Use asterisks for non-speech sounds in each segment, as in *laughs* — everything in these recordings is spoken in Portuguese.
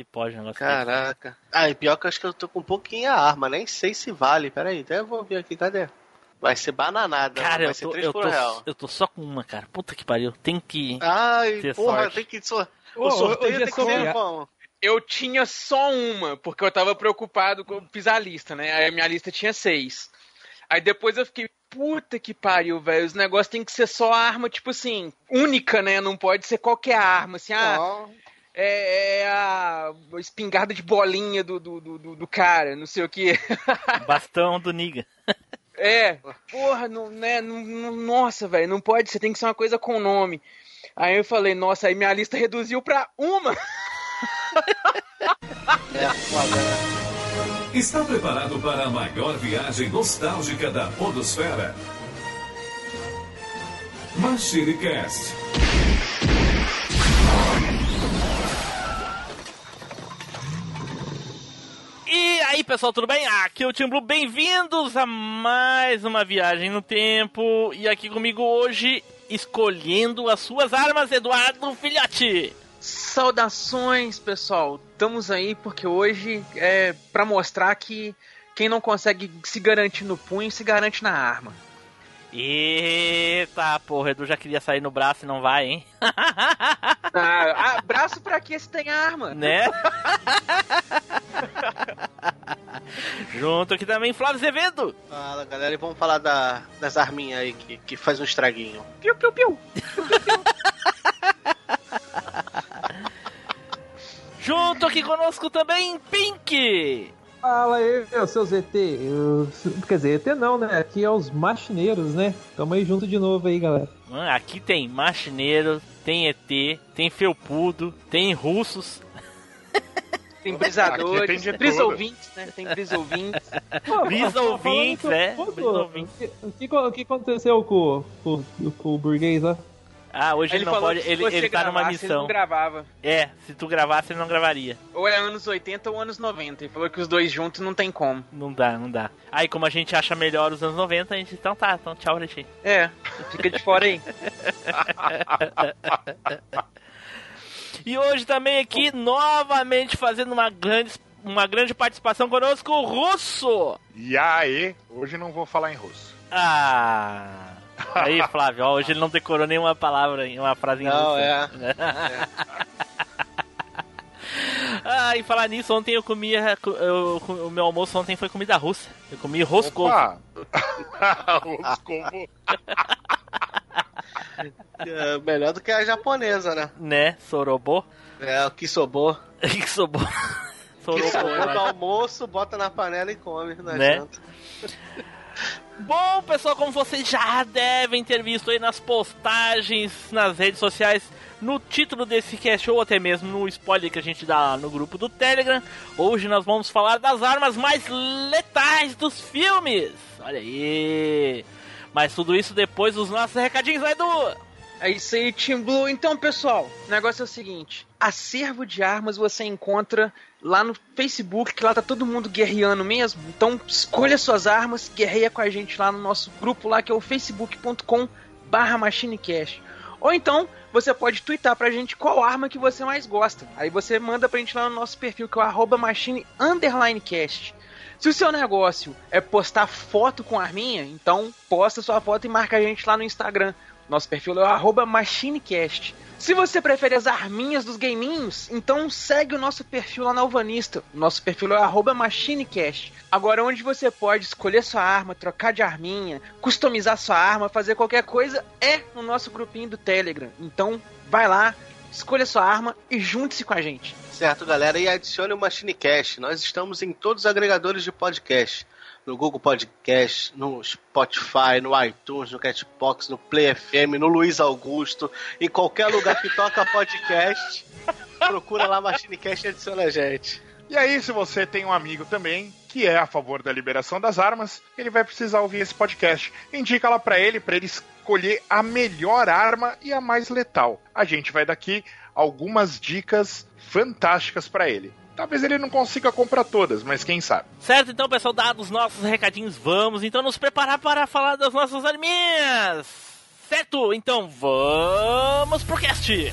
Se pode um negócio Caraca. Ah, e pior que eu acho que eu tô com um pouquinho a arma, nem sei se vale. Pera aí, até eu vou ver aqui, cadê? Vai ser bananada, Cara, vai eu ser tô, 3 eu, por tô, real. eu tô só com uma, cara. Puta que pariu. Tem que. Ai, ter porra, sorte. tem que. Ô, O sorteio tem que ser bom. Eu tinha só uma, porque eu tava preocupado com eu fiz a lista, né? Aí a minha lista tinha seis. Aí depois eu fiquei, puta que pariu, velho. Os negócios tem que ser só arma, tipo assim, única, né? Não pode ser qualquer arma, assim, ah, Ó, é, é a espingarda de bolinha do, do, do, do- do cara, não sei o que. *laughs* Bastão do Niga. É, porra, não, né, não- não- nossa, velho, não pode, você tem que ser uma coisa com nome. Aí eu falei, nossa, aí minha lista reduziu pra uma. *laughs* é né? Está preparado para a maior viagem nostálgica da Podosfera? MachineCast. E aí, pessoal, tudo bem? Aqui é o Tim Blue. Bem-vindos a mais uma viagem no tempo. E aqui comigo hoje, escolhendo as suas armas, Eduardo Filhote. Saudações, pessoal. Estamos aí porque hoje é pra mostrar que quem não consegue se garantir no punho se garante na arma. Eita, porra, Edu já queria sair no braço e não vai, hein? *laughs* Ah, ah, braço pra que se tem arma? Né? Junto aqui também, Flávio Azevedo. Fala, galera, e vamos falar da, das arminhas aí que, que faz um estraguinho. Piu, piu, piu. Junto aqui conosco também, Pink. Fala aí, seus ET. Eu- quer dizer, ET não, né? Aqui é os machineiros, né? Tamo aí junto de novo aí, galera. Mano, aqui tem machineiro, tem ET, tem felpudo, tem russos. *laughs* Tem brisadores, tem de brisa tudo. ouvintes, né? Tem brisa ouvintes. *laughs* Pô, Brisa falando ouvintes, em é, tudo, brisa ouvintes. O que, o que aconteceu com, com, com o burguês lá? Ah, hoje ele, não falou pode, que se ele, você ele tá numa gravasse, Ele missão. não gravava. É, se tu gravasse, ele não gravaria. Ou é anos 80 ou anos 90. Ele falou que os dois juntos não tem como. Não dá, não dá. Aí, como a gente acha melhor os anos 90, a gente. Então tá, então tchau, Alexei. É, fica de fora aí. *laughs* E hoje também aqui, novamente fazendo uma grande, uma grande participação conosco, o Russo! E aí, hoje não vou falar em russo. Ah. *laughs* Aí, Flávio, ó, hoje ele não decorou nenhuma palavra, uma frase em Não, é. *laughs* Ah, e falar nisso, ontem eu comia. eu- o meu almoço ontem foi comida russa. Eu comi roscovo. Opa! *laughs* Roscovo. É, melhor do que a japonesa, né? Né? Sorobô. É, o kisobo. que sobô. Sorobô. Kisobo eu do almoço, bota na panela e come na Né? janta. Bom, pessoal, como vocês já devem ter visto aí nas postagens, nas redes sociais, no título desse cast ou até mesmo no spoiler que a gente dá no grupo do Telegram, hoje nós vamos falar das armas mais letais dos filmes. Olha aí. Mas tudo isso depois dos nossos recadinhos, vai Edu. É isso aí, Team Blue. Então, pessoal, o negócio é o seguinte: acervo de armas você encontra lá no Facebook, que lá tá todo mundo guerreando mesmo. Então, escolha suas armas, guerreia com a gente lá no nosso grupo lá, que é o facebook.com barra machinecast. Ou então, você pode twittar pra gente qual arma que você mais gosta. Aí você manda pra gente lá no nosso perfil, que é o arroba machine cast. Se o seu negócio é postar foto com arminha, então posta sua foto e marca a gente lá no Instagram. Nosso perfil é o machinecast. Se você prefere as arminhas dos gaminhos, então segue o nosso perfil lá na Alvanista. Nosso perfil é machinecast. Agora, onde você pode escolher sua arma, trocar de arminha, customizar sua arma, fazer qualquer coisa, é no nosso grupinho do Telegram. Então, vai lá, escolha sua arma e junte-se com a gente. Certo, galera, e adicione o MachineCast. Nós estamos em todos os agregadores de podcast. No Google Podcast, no Spotify, no iTunes, no Catbox, no Play FM, no Luiz Augusto, em qualquer lugar que toca podcast. *laughs* Procura lá MachineCast e adiciona a gente. E aí, se você tem um amigo também que é a favor da liberação das armas, ele vai precisar ouvir esse podcast. Indica lá pra ele, pra ele escolher a melhor arma e a mais letal. A gente vai daqui algumas dicas fantásticas pra ele. Talvez ele não consiga comprar todas, mas quem sabe. Certo, então, pessoal, dados os nossos recadinhos, vamos então nos preparar para falar das nossas arminhas. Certo? Então vamos pro cast.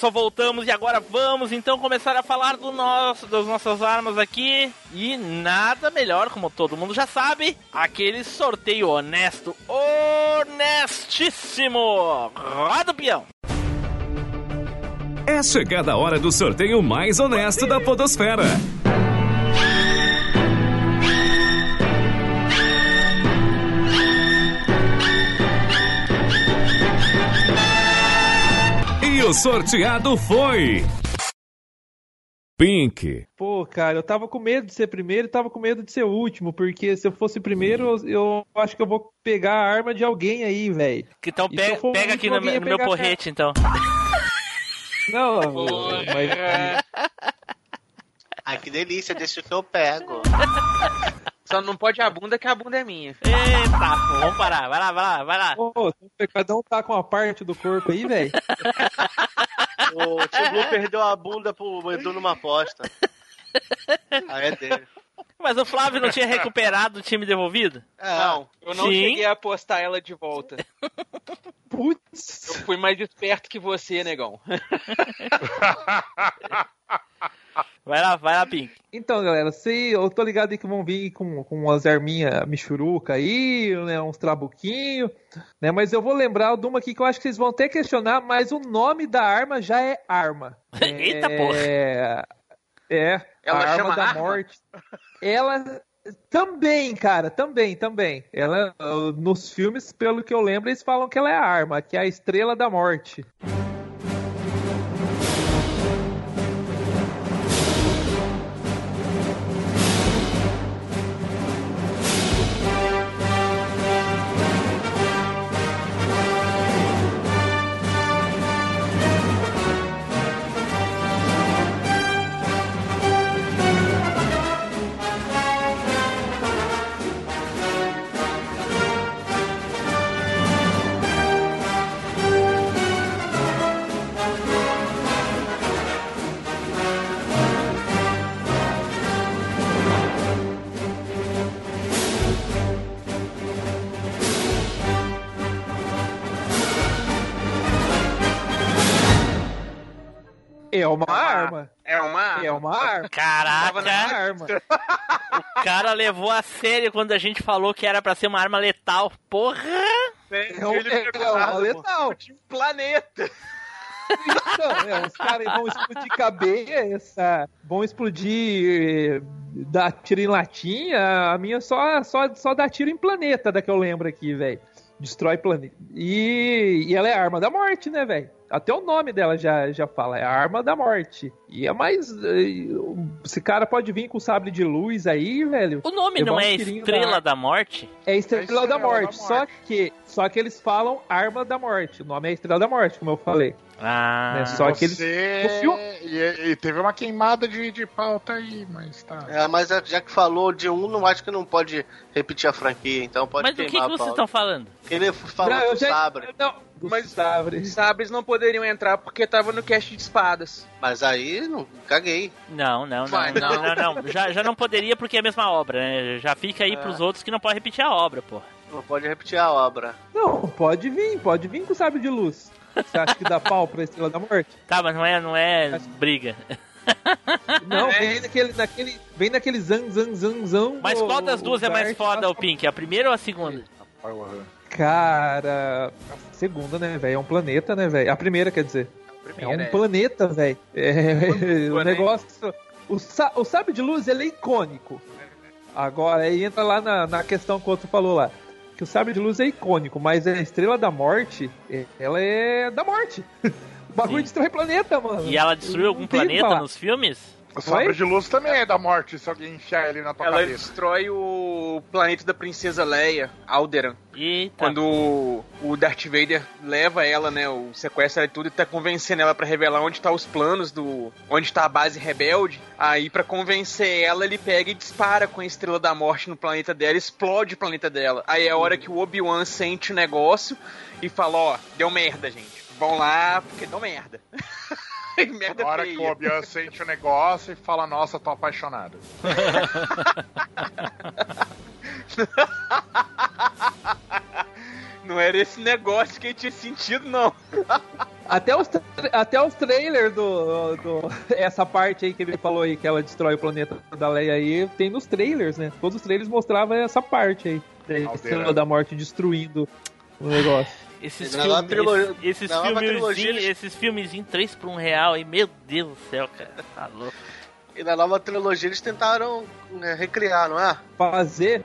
Pessoal, voltamos e agora vamos então começar a falar do nosso, das nossas armas aqui. E nada melhor, como todo mundo já sabe, aquele sorteio honesto, honestíssimo. Roda o peão. É chegada a hora do sorteio mais honesto da Podosfera. O sorteado foi. Pink. Pô, cara, eu tava com medo de ser primeiro e tava com medo de ser o último, porque se eu fosse primeiro, eu, eu acho que eu vou pegar a arma de alguém aí, velho. Então E pega, pega o aqui no, no meu porrete, então. Não, mas. Ai, que delícia, deixa que eu pego. Só não pode a bunda, que a bunda é minha. Eita, pô, vamos parar. Vai lá, vai lá, vai lá. Pô, cada um tá com uma parte do corpo aí, velho. *laughs* O Tio Blue perdeu a bunda pro Edu numa aposta. Aí é dele. Mas o Flávio não tinha recuperado o time devolvido? Não. Eu não Sim. cheguei a apostar ela de volta. Putz. Eu fui mais esperto que você, negão. *laughs* Vai lá, vai lá, Pink. Então, galera, se, eu tô ligado aí que vão vir com, com umas arminhas michuruca aí, né, uns trabuquinhos, né, mas eu vou lembrar de uma aqui que eu acho que vocês vão até questionar, mas o nome da arma já é arma. *laughs* Eita, é, É, Ela a arma chama da arma? morte. Ela também, cara, também, também. Ela, nos filmes, pelo que eu lembro, eles falam que ela é a arma, que é a estrela da morte. É uma arma. É uma. É uma arma. Caraca, É uma arma. *laughs* o cara levou a sério quando a gente falou que era pra ser uma arma letal. Porra! É, um- é, é uma letal. Tinha um planeta. Então, é, os caras vão explodir cabeça, vão explodir, eh, dar tiro em latinha. A minha só, só, só dá tiro em planeta, da que eu lembro aqui, velho. Destrói planeta. E, e ela é a arma da morte, né, velho? Até o nome dela já, já fala, é a arma da morte. E é mais. eh, Esse cara pode vir com sabre de luz aí, velho. O nome não um é Estrela da- da Morte? É Estrela, É Estrela da, da morte, Morte. Só que, só que eles falam arma da morte. O nome é Estrela da Morte, como eu falei. Ah, Né, só que Você... E, e teve uma queimada de, de pauta aí, mas tá. É, mas já que falou de um, não acho que não pode repetir a franquia, então pode mas do que, que queimar vocês estão falando? Ele falou Não, do já- sabre, Não, Mas- sabre. Sabres não poderiam entrar porque tava no cast de espadas. mas aí não caguei. Não, não, não, Vai, não, não. não, não. Já, já não poderia porque é a mesma obra, né? Já fica aí pros outros que não podem repetir a obra, pô. Não pode repetir a obra. Não, pode vir, pode vir com sabre de luz. Você acha que dá *laughs* pau pra Estrela da Morte? Tá, mas não é, não é briga. Não, vem naquele, naquele, vem naquele zan, zan, zan, zan. Mas o- qual das duas o é mais foda, o Pink? A primeira ou a segunda? Cara, segunda, né, velho? É um planeta, né, velho? A primeira, quer dizer. É Primeira, um planeta, velho. É, *laughs* o né? negócio. O, o sabre de luz, ele é icônico. Agora, aí entra lá na, na questão que o outro falou lá. Que o sabre de luz é icônico, mas a estrela da morte, é- ela é da morte. *laughs* O bagulho Sim. destrói planeta, mano. E ela destruiu algum planeta nos filmes? O sabre de luz também é da morte se alguém enfiar ele na tua Ela cabeça. destrói o planeta da princesa Leia, Alderan. Eita. Quando o- o Darth Vader leva ela, né, o sequestra ela e tudo e tá convencendo ela pra revelar onde tá os planos do, onde tá a base rebelde. Aí pra convencer ela, ele pega e dispara com a estrela da morte no planeta dela, explode o planeta dela. Aí é a hora que o Obi-Wan sente o negócio e fala, ó, deu merda, gente. Vão lá porque deu merda. *laughs* *laughs* merda Na hora que o feia. Obi-Wan sente o negócio e fala, nossa, tô apaixonado. *laughs* Não era esse negócio que ele tinha sentido, não. Até os, tra- até os trailers do, do. Essa parte aí que ele falou aí, que ela destrói o planeta da Leia aí, tem nos trailers, né? Todos os trailers mostravam essa parte aí. Da. Estrela da Morte destruindo o negócio. Esses Na nova filmes, trilogia- esses, nova filmezinhos, esses filmezinhos 3 por 1 real, e meu Deus do céu, cara. Tá louco. E na nova trilogia eles tentaram né, recriar, não é? Fazer.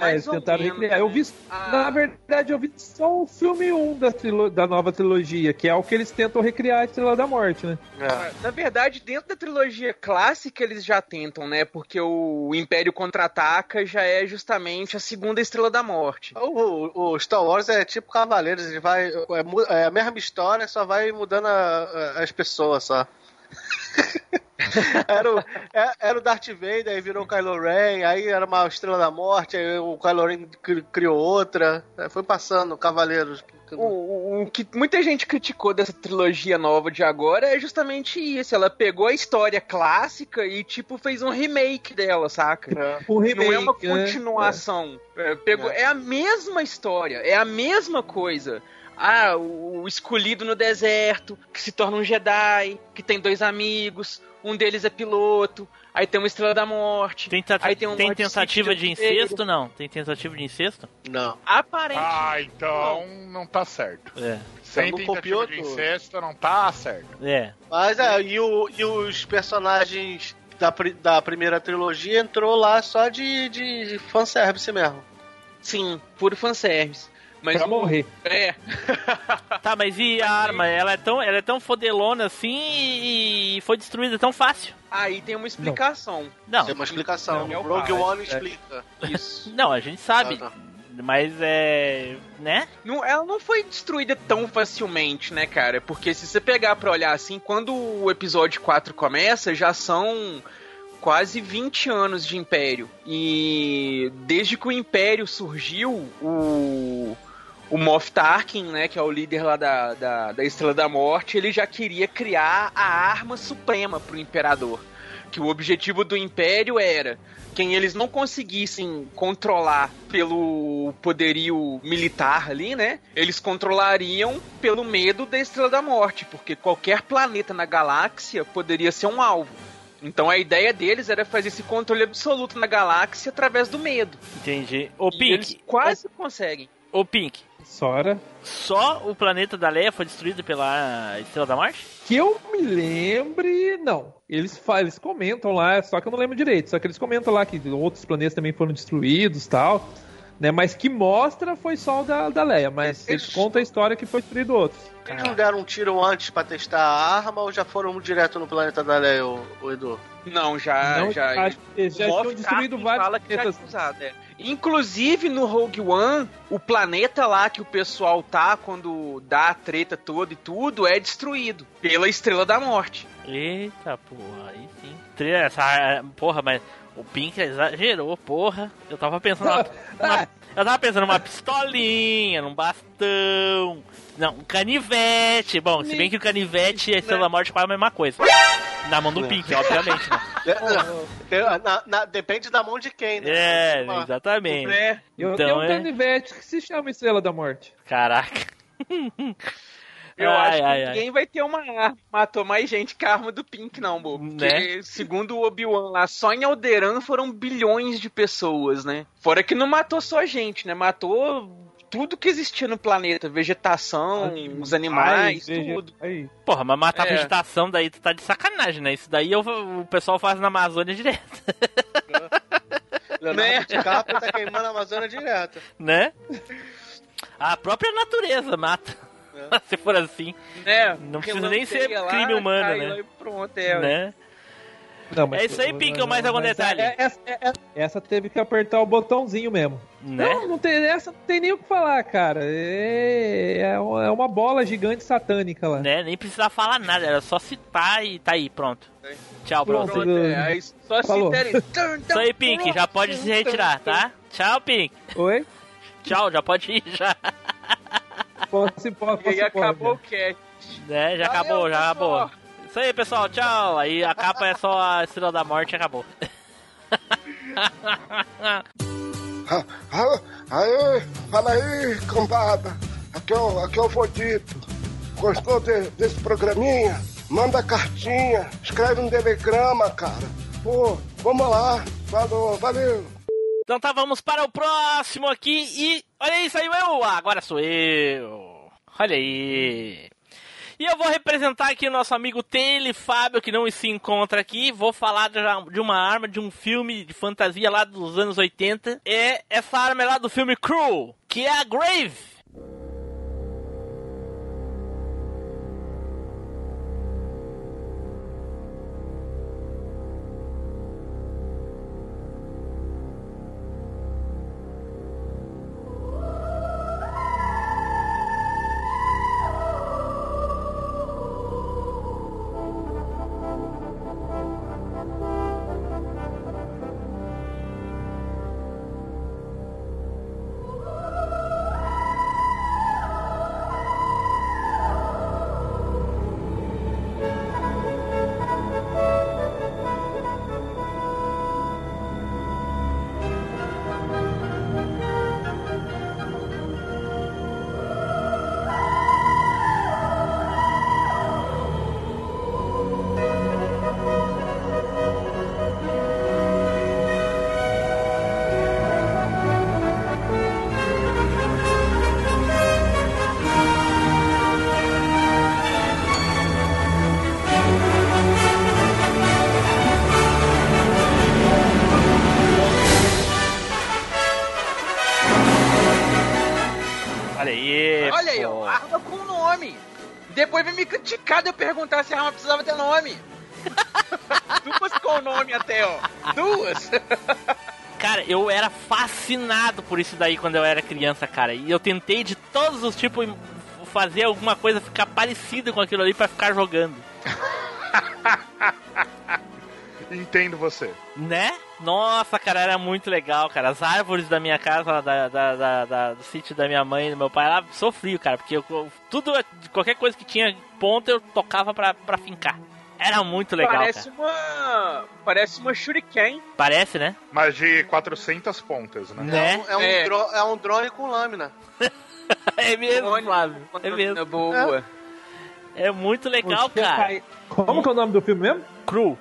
É, Mais ou tentaram menos, recriar. Eu né? vi. Ah. Na verdade, eu vi só o filme 1 da, trilo- da nova trilogia, que é o que eles tentam recriar a Estrela da Morte, né? É. Na verdade, dentro da trilogia clássica eles já tentam, né? Porque o Império Contra-Ataca já é justamente a segunda Estrela da Morte. O, o Star Wars é tipo Cavaleiros, ele vai. É, é a mesma história, só vai mudando a- a- as pessoas só. *laughs* era, o, é- era o Darth Vader, aí virou o Kylo Ren, aí era uma Estrela da Morte, aí o Kylo Ren cri- criou outra. É, Foi passando, Cavaleiros. O, o- o que muita gente criticou dessa trilogia nova de agora é justamente isso. Ela pegou a história clássica e, tipo, fez um remake dela, saca? O remake, Não é uma né? continuação. É, pegou, é a mesma história, é a mesma coisa. Ah, o, o escolhido no deserto, que se torna um Jedi, que tem dois amigos, um deles é piloto, aí tem uma Estrela da Morte. Aí tem um tem tentativa de inteiro. incesto? Não. Tem tentativa de incesto? Não. Aparentemente. Ah, então não tá certo. É. Sem não tentativa copiou de tudo. incesto, não tá certo. É. Mas é, e, o- e os personagens da, da primeira trilogia entrou lá só de, de fanservice mesmo. Sim, puro fanservice. Mas Pra morrer. É. *laughs* Tá, mas e a arma? Ela é tão, ela é tão fodelona assim e foi destruída tão fácil. Aí tem uma explicação. Não, Tem uma explicação. Não, é o Rogue pai, One é. explica. Isso. *laughs* não, a gente sabe. Ah, tá. Mas é. né? Não, ela não foi destruída tão facilmente, né, cara? Porque se você pegar pra olhar assim, quando o episódio 4 começa, já são quase 20 anos de Império. E desde que o Império surgiu, o. O Moff Tarkin, né, que é o líder lá da, da, da Estrela da Morte, ele já queria criar a arma suprema pro Imperador. Que o objetivo do Império era quem eles não conseguissem controlar pelo poderio militar ali, né? Eles controlariam pelo medo da Estrela da Morte, porque qualquer planeta na galáxia poderia ser um alvo. Então a ideia deles era fazer esse controle absoluto na galáxia através do medo. Entendi. Ô E eles Pink, quase conseguem. ô Pink, Sora. só o planeta da Leia foi destruído pela Estrela da Morte? Que eu me lembre, não. Eles, eles comentam lá, só que eu não lembro direito. Só que eles comentam lá que outros planetas também foram destruídos tal. Né, mas que mostra foi só o da, da Leia. Mas eles Eles- contam a história que foi destruído outros. Eles não deram um tiro antes pra testar a arma ou já foram direto no planeta da Leia, o, o Edu? Não, já. não, já acho eles já tinham destruído vários fala que já planetas. usado, é. Inclusive no Rogue One, o planeta lá que o pessoal tá quando dá a treta toda e tudo é destruído pela Estrela da Morte. Eita, porra, aí sim. Essa, porra, mas o Pink exagerou, porra. Eu tava pensando. numa- *laughs* numa- eu tava pensando numa pistolinha, num bastão. Não, um canivete. Bom, se bem que o canivete e a Estrela da Morte quase a mesma coisa. Na mão do Pink, obviamente, né? *laughs* É, na- na- depende da mão de quem, né? É, Uma- exatamente. É. Eu Então tenho um é- canivete que se chama Estrela da Morte. Caraca. *laughs* Eu Ai, acho que ai, ai. ninguém vai ter uma arma. Matou mais gente que a arma do Pink, não, bobo. Porque, Né? segundo o Obi-Wan lá, só em Alderan foram bilhões de pessoas, né? Fora que não matou só gente, né? Matou tudo que existia no planeta, vegetação, os animais, tudo. Aí. Porra, mas matar É. vegetação daí tu tá de sacanagem, né? Isso daí eu- o pessoal faz na Amazônia direto, *laughs* Leonardo Né? DiCaprio tá queimando a Amazônia direto. né? A própria natureza mata. *laughs* Se for assim, É, Não precisa nem ser lá, crime humano, né? pronto, é. né? Não, mas- É isso aí, Pink, ou mais algum mas detalhe? é- Essa, é- é- essa teve que apertar o botãozinho mesmo. Né? Não, não tem, essa não tem nem o que falar, cara. É, é uma é bola gigante satânica lá. né? Nem precisava falar nada, era só citar e tá aí, pronto. Tchau, Pronto. brother. Pronto, é. Aí só Falou. se. *laughs* Isso aí, Pink, já pode se retirar, tá? Tchau, Pink. Oi? Tchau, já pode ir, já. *laughs* Posso, posso, *laughs* E aí acabou o cast. Né? Já Valeu, acabou, já pessoal. acabou. Isso aí, pessoal, tchau. Aí a capa é só a Estrela da Morte e acabou. *laughs* Ah, ah, Aê, fala aí, cambada. Aqui é o, aqui é o Vodito. Gostou de- desse programinha? Manda cartinha, escreve um telegrama, cara. Pô, vamos lá. Falou, valeu. Então tá, vamos para o próximo aqui e. Olha aí, saiu eu! Agora sou eu! Olha aí! E eu vou representar aqui o nosso amigo Tele Fábio, que não se encontra aqui. Vou falar de uma arma de um filme de fantasia lá dos anos 80. É essa arma é lá do filme Cruel, que é a Grave. Perguntar se a arma precisava ter nome. *laughs* Duas com nome até, ó. Duas. *laughs* Cara, eu era fascinado por isso daí quando eu era criança, cara. E eu tentei de todos os tipos fazer alguma coisa ficar parecida com aquilo ali pra ficar jogando. *laughs* Entendo você. Né? Nossa, cara, era muito legal, cara. As árvores da minha casa, da, da, da- da- do sítio da minha mãe e do meu pai, lá sofriam, cara. Porque eu, eu- tudo, qualquer coisa que tinha ponta, eu tocava pra, pra fincar. Era muito legal, parece cara. uma. Parece uma shuriken. Parece, né? Mas de 400 pontas, né? Né? É um, É. dro- é um drone com lâmina. *laughs* É mesmo, Drone. Flávio. É mesmo. Boa. É muito legal, Você cara. cai- Como que é o nome do filme mesmo? Cru.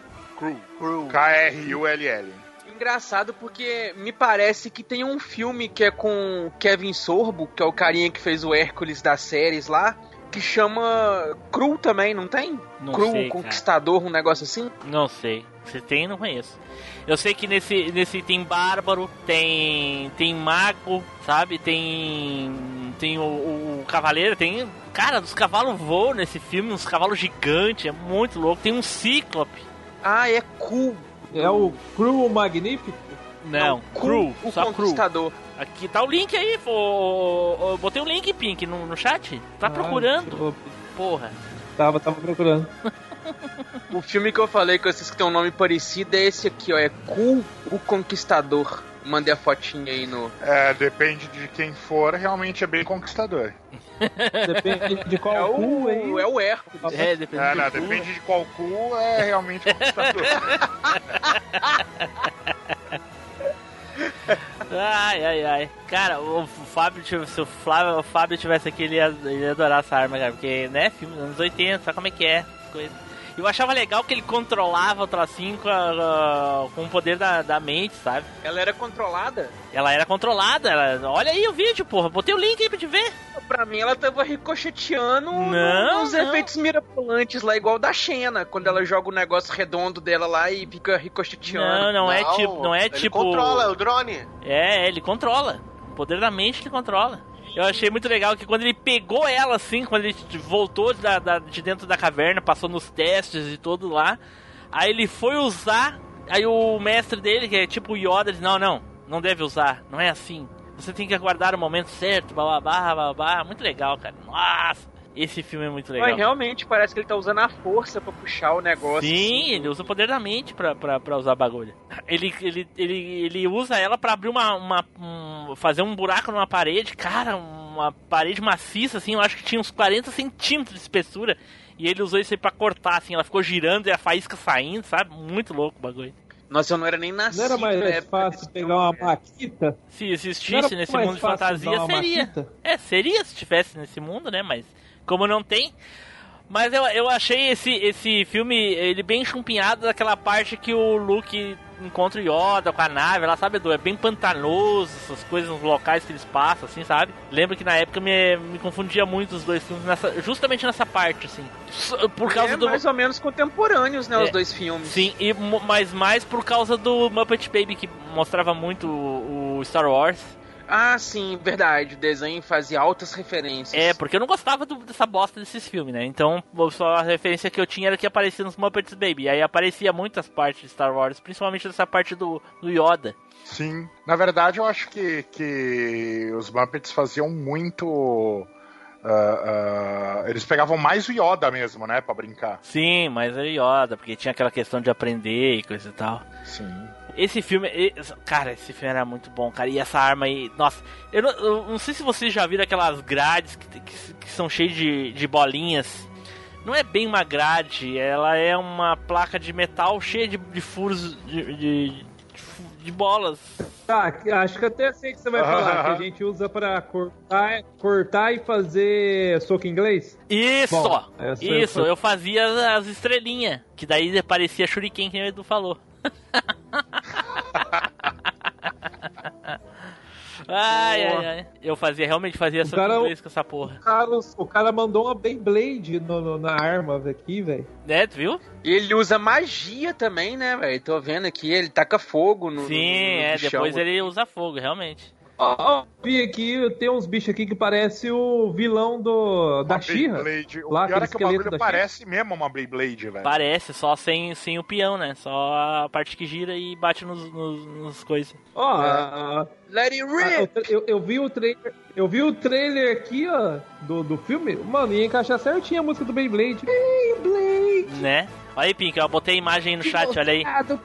Crew. K-R-U-L-L. Engraçado porque me parece que tem um filme que é com Kevin Sorbo, que é o carinha que fez o Hércules das séries lá, que chama Cru também, não tem? Não Cru, sei, cara. Conquistador, um negócio assim? Não sei. Se tem, não conheço. Eu sei que nesse, nesse tem bárbaro, tem tem mago, sabe? Tem tem o, o cavaleiro, tem cara, os cavalos voam nesse filme, uns cavalos gigantes, é muito louco. Tem um cíclope. Ah, é Cu. É o Crew Magnífico? Não, Cu, cru, o só cru. Aqui tá o link aí, pô. Eu botei o link, Pink, no, no chat. Tá Ah, procurando, porra. Tava, tava procurando. *laughs* O filme que eu falei que vocês que tem um nome parecido é esse aqui, ó. É Cu, o Conquistador. Mandei a fotinha aí no. É, depende de quem for, realmente é bem conquistador. *laughs* Depende de qual É cu aí. o, é o Hércules. É, depende É, do não, cu. depende de qual cu, é realmente conquistador. *laughs* Ai, ai, ai. Cara, o Fábio, se o, Flávio, o Fábio tivesse aqui, ele ia, ele ia adorar essa arma, cara. Porque, né, filme dos anos 80, sabe como é que é? as Coisas. Eu achava legal que ele controlava o tracinho com, a- com o poder da, da mente, sabe? Ela era controlada? Ela era controlada. Ela... Olha aí o vídeo, porra. Botei o link aí pra te ver. Pra mim, ela tava ricocheteando Não, não. efeitos mirabolantes lá, igual da Xena, quando ela joga o negócio redondo dela lá e fica ricocheteando. Não, não, é tipo. Não é ele tipo. controla, é o drone. É, ele controla. O poder da mente ele controla. Eu achei muito legal que quando ele pegou ela assim, quando ele voltou da, da- de dentro da caverna, passou nos testes e tudo lá, aí ele foi usar, aí o mestre dele, que é tipo o Yoda, disse, não, não, não deve usar, não é assim. Você tem que aguardar o momento certo, blá blá. Muito legal, cara. Nossa, esse filme é muito legal. Mas realmente parece que ele tá usando a força pra puxar o negócio. Sim, assim. ele usa o poder da mente pra, pra, pra usar bagulho. Ele, ele, ele, ele usa ela pra abrir uma. uma um- fazer um buraco numa parede, cara, uma parede maciça, assim, eu acho que tinha uns 40 centímetros de espessura. E ele usou isso aí pra cortar, assim, ela ficou girando e a faísca saindo, sabe? Muito louco o bagulho. Nossa, eu não era nem nascido. Não era mais época fácil pegar uma filme, maquita? Se existisse nesse mais mundo de fantasia, seria. maquita? É, seria se tivesse nesse mundo, né? Mas como não tem. Mas eu, eu achei esse, esse filme ele bem chumpinhado daquela parte que o Luke encontra o Yoda com a nave, lá sabe, Edu? É bem pantanoso, essas coisas nos locais que eles passam, assim, sabe? Lembro que na época me, me confundia muito os dois filmes, nessa, justamente nessa parte, assim. Por causa é do. mais ou menos contemporâneos, né, É. os dois filmes. Sim, e, mas mais por causa do Muppet Baby, que mostrava muito o, o Star Wars. Ah, sim, verdade. O desenho fazia altas referências. É, porque eu não gostava do- dessa bosta desses filmes, né? Então, só a referência que eu tinha era que aparecia nos Muppets Baby. Aí aparecia muitas partes de Star Wars, principalmente dessa parte do, do Yoda. Sim. Na verdade, eu acho que, que os Muppets faziam muito. ah, ah, eles pegavam mais o Yoda mesmo, né? Pra brincar. Sim, mas era Yoda, porque tinha aquela questão de aprender e coisa e tal. Sim. Esse filme, cara, esse filme era muito bom, cara. E essa arma aí, nossa, eu não, eu não sei se vocês já viram aquelas grades que, que- que são cheias de, de bolinhas. Não é bem uma grade, ela é uma placa de metal cheia de, de furos de, de, de bolas. Tá, acho que até sei que você vai falar, que a gente usa pra cortar, cortar e fazer soco inglês. Isso! Bom, isso, eu fazia as estrelinhas, que daí parecia shuriken, que o Edu falou. Ai, ai, ai. Eu fazia, realmente fazia soco cara- inglês com essa porra. O cara, o cara mandou uma Beyblade no, no- na arma aqui, velho. Né, tu viu? E ele usa magia também, né, velho? Tô vendo aqui, ele taca fogo no. Sim, no- no é, bichão. depois ele usa fogo, realmente. Ó, ó, vi aqui, tem uns bichos aqui que parece o vilão do, da Xirra. Beyblade. O Lá, pior é que o bagulho parece mesmo uma Beyblade, velho. Parece, só sem, sem o peão, né? Só a parte que gira e bate nos, nos, nos coisas. Ó, É. Let it rip! eu, eu vi o trailer, eu vi o trailer aqui, ó, do, do filme. Mano, ia encaixar certinho a música do Beyblade. Beyblade. Né? Olha aí, Pink, eu botei a imagem aí no chat, olha aí. Ah, do.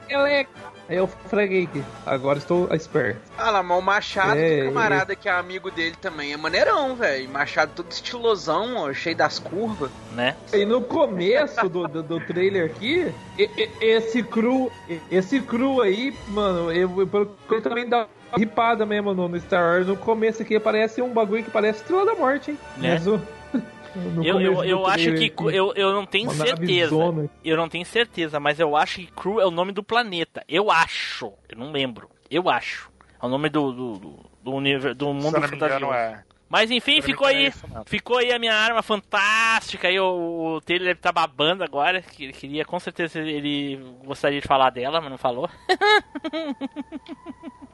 Aí eu fraguei aqui. Agora estou esperto. Ah lá, mas o Machado, É, do camarada que é amigo dele também, é maneirão, velho. Machado todo estilosão, ó, cheio das curvas. Né? E no começo do, do, do trailer aqui, esse cru, esse cru aí, mano, eu, eu, também dá uma ripada mesmo no, no Star Wars. No começo aqui parece um bagulho que parece Estrela da Morte, hein? Né? Mas o- Eu, eu, eu acho que. Eu, eu não tenho certeza. Eu não tenho certeza, mas eu acho que Crew é o nome do planeta. Eu acho. Eu não lembro. Eu acho. É o nome do, do, do, do, univer- do mundo fantasioso. é. Mas enfim, ficou engano, é aí. isso. Ficou aí a minha arma fantástica. Aí o, o Taylor deve estar babando agora. Que ele queria, com certeza, ele gostaria de falar dela, mas não falou. *laughs*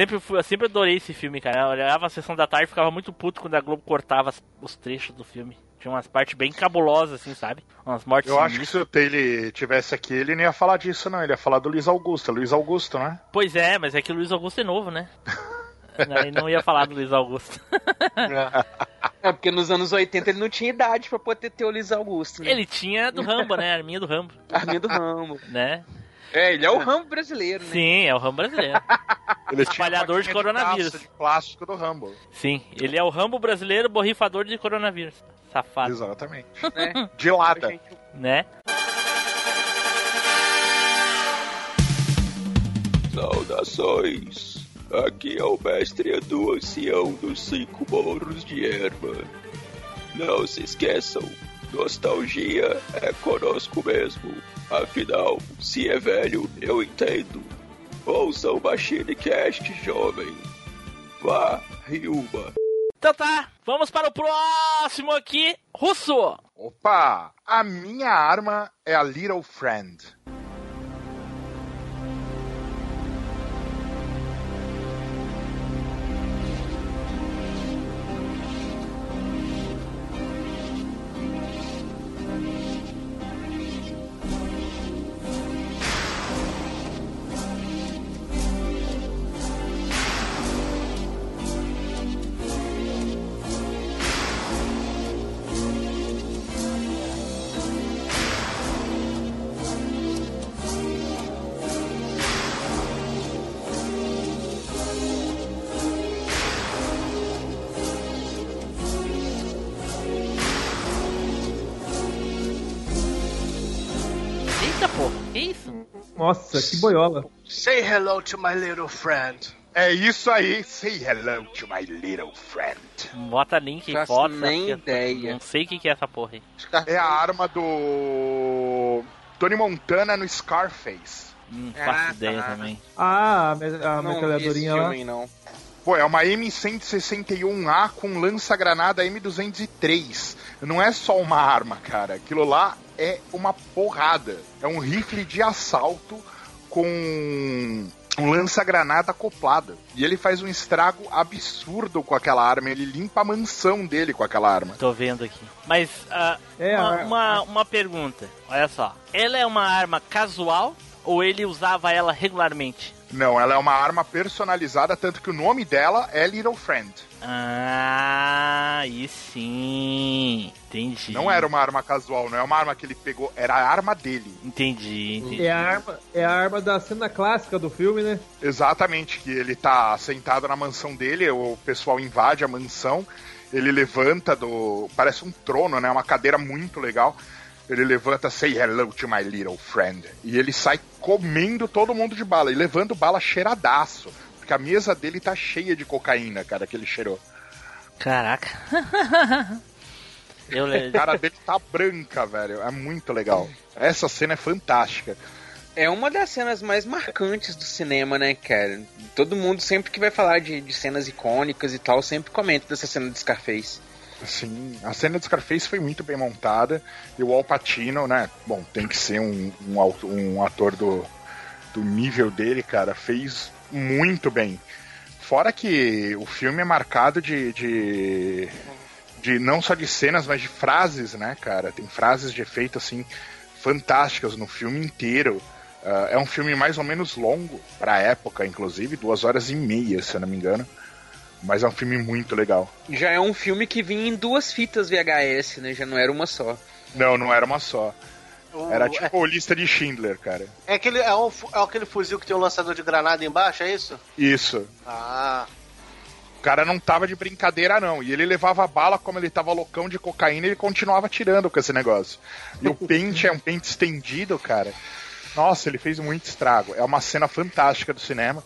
sempre, fui, eu sempre adorei esse filme, cara. Eu olhava a sessão da tarde e ficava muito puto quando a Globo cortava os trechos do filme. Tinha umas partes bem cabulosas, assim, sabe? Umas mortes Eu acho que se o Taylor tivesse aqui, ele não ia falar disso, não. Ele ia falar do Luiz Augusto. Luiz Augusto, né? Pois é, mas é que o Luiz Augusto é novo, né? *laughs* Aí não ia falar do Luiz Augusto. É, porque nos anos 80 ele não tinha idade pra poder ter o Luiz Augusto, né? Ele tinha do Rambo, né? A arminha do Rambo, Arminha do Rambo. né? É, ele é o Rambo brasileiro, né? Sim, é o Rambo brasileiro. *laughs* Ele Espalhador de coronavírus. taça de plástico do Rambo. Sim, ele é o Rambo brasileiro borrifador de coronavírus. Safado, Exatamente. *laughs* né? De lata. Né? Saudações! Aqui é o mestre Edu Ancião dos Cinco Morros de Erva. Não se esqueçam, Nostalgia é conosco mesmo. Afinal, se é velho, eu entendo. Ouça o Machine Cast, jovem. Vá, Ryuma. Então tá, vamos para o próximo aqui. Russo! Opa! A minha arma é a Little Friend. Nossa, que boiola. Say hello to my little friend. É isso aí. Say hello to my little friend. Bota link e Faço foto. nem ideia. Não sei o que, é essa porra aí. É a arma do Tony Montana no Scarface. Não Ah, faço ideia tá. também. Ah, a me- a Não vi esse metralhadorinha lá. filme, não. Pô, é uma M161A com lança-granada M203. Não é só uma arma, cara. Aquilo lá é uma porrada. É um rifle de assalto com um lança-granada acoplado. E ele faz um estrago absurdo com aquela arma. Ele limpa a mansão dele com aquela arma. Tô vendo aqui. Mas, ah, É, uma, a- uma, uma pergunta. Olha só. Ela é uma arma casual ou ele usava ela regularmente? Não, ela é uma arma personalizada, tanto que o nome dela é Little Friend. Ah, aí sim. Entendi. Não era uma arma casual, não é uma arma que ele pegou, era a arma dele. Entendi. entendi. É a, arma, é a arma da cena clássica do filme, né? Exatamente, que ele tá sentado na mansão dele, o pessoal invade a mansão, ele levanta do. Parece um trono, né? Uma cadeira muito legal. Ele levanta, say hello to my little friend. E ele sai comendo todo mundo de bala e levando bala cheiradaço. Porque a mesa dele tá cheia de cocaína, cara, que ele cheirou. Caraca. *laughs* Eu A le... cara dele tá branca, velho. É muito legal. Essa cena é fantástica. É uma das cenas mais marcantes do cinema, né, cara? Todo mundo, sempre que vai falar de, de cenas icônicas e tal, sempre comenta dessa cena de Scarface. Sim, a cena de Scarface foi muito bem montada. E o Al Pacino, né? Bom, tem que ser um, um, um ator do, do nível dele, cara. Fez muito bem. Fora que o filme é marcado de, de, de não só de cenas, mas de frases, né, cara? Tem frases de efeito, assim, fantásticas no filme inteiro. Ah, é um filme mais ou menos longo, pra época, inclusive, duas horas e meia, se eu não me engano. Mas é um filme muito legal. Já é um filme que vinha em duas fitas VHS, né? Já não era uma só. Não, não era uma só. O- Era tipo o lista de Schindler, cara. é, aquele, é, um é aquele fuzil que tem um lançador de granada embaixo, é isso? Isso. Ah, O cara não tava de brincadeira, não. E ele levava bala, como ele tava loucão de cocaína, ele continuava tirando com esse negócio. E o pente é um pente estendido, cara. Nossa, ele fez muito estrago. É uma cena fantástica do cinema.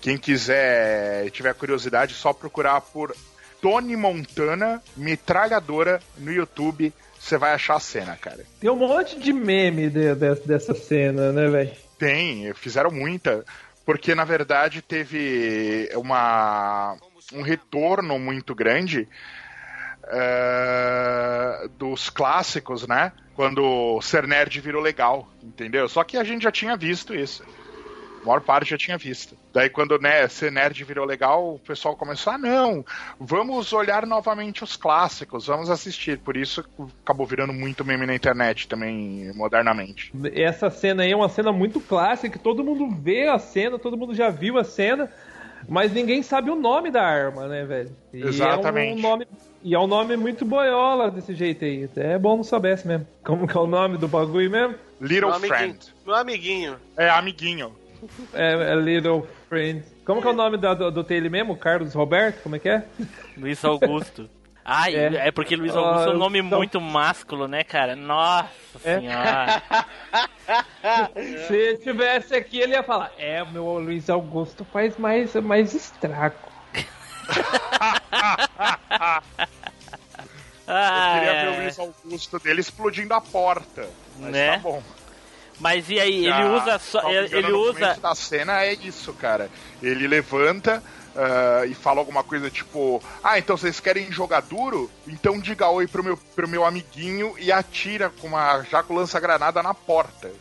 Quem quiser, tiver curiosidade, só procurar por Tony Montana metralhadora no YouTube. Você vai achar a cena, cara. Tem um monte de meme de- de- dessa cena, né, velho? Tem, fizeram muita, porque na verdade teve uma, um retorno muito grande eh, dos clássicos, né? Quando Ser Nerd virou legal, entendeu? Só que a gente já tinha visto isso. A maior parte já tinha visto. Daí quando né, Ser Nerd virou legal, o pessoal começou, ah não, vamos olhar novamente os clássicos, vamos assistir. Por isso acabou virando muito meme na internet também, modernamente. Essa cena aí é uma cena muito clássica, que todo mundo vê a cena, todo mundo já viu a cena, mas ninguém sabe o nome da arma, né, velho? E Exatamente. É um nome, e é um nome muito boiola desse jeito aí. É bom não soubesse mesmo. Como que é o nome do bagulho mesmo? Little meu amiguinho. Friend. Meu amiguinho. É amiguinho. É, é Little Friend. Como que é o nome da- do, do dele mesmo? Carlos Roberto? Como é que é? Luiz Augusto. *laughs* Ai, é, É. porque Luiz Augusto é um Ah, nome então- muito másculo, né, cara? Nossa É. senhora. *laughs* Se tivesse aqui, ele ia falar: É, o meu Luiz Augusto faz mais, mais estrago. *laughs* Ah, Eu queria é. ver o Luiz Augusto dele explodindo a porta. Mas Né? tá bom. Mas e aí, ele usa só. Ele, ele usa. da cena é isso, cara. Ele levanta ah, e fala alguma coisa tipo: Ah, então vocês querem jogar duro? Então diga oi pro meu, pro meu amiguinho e atira com uma já com lança-granada na porta.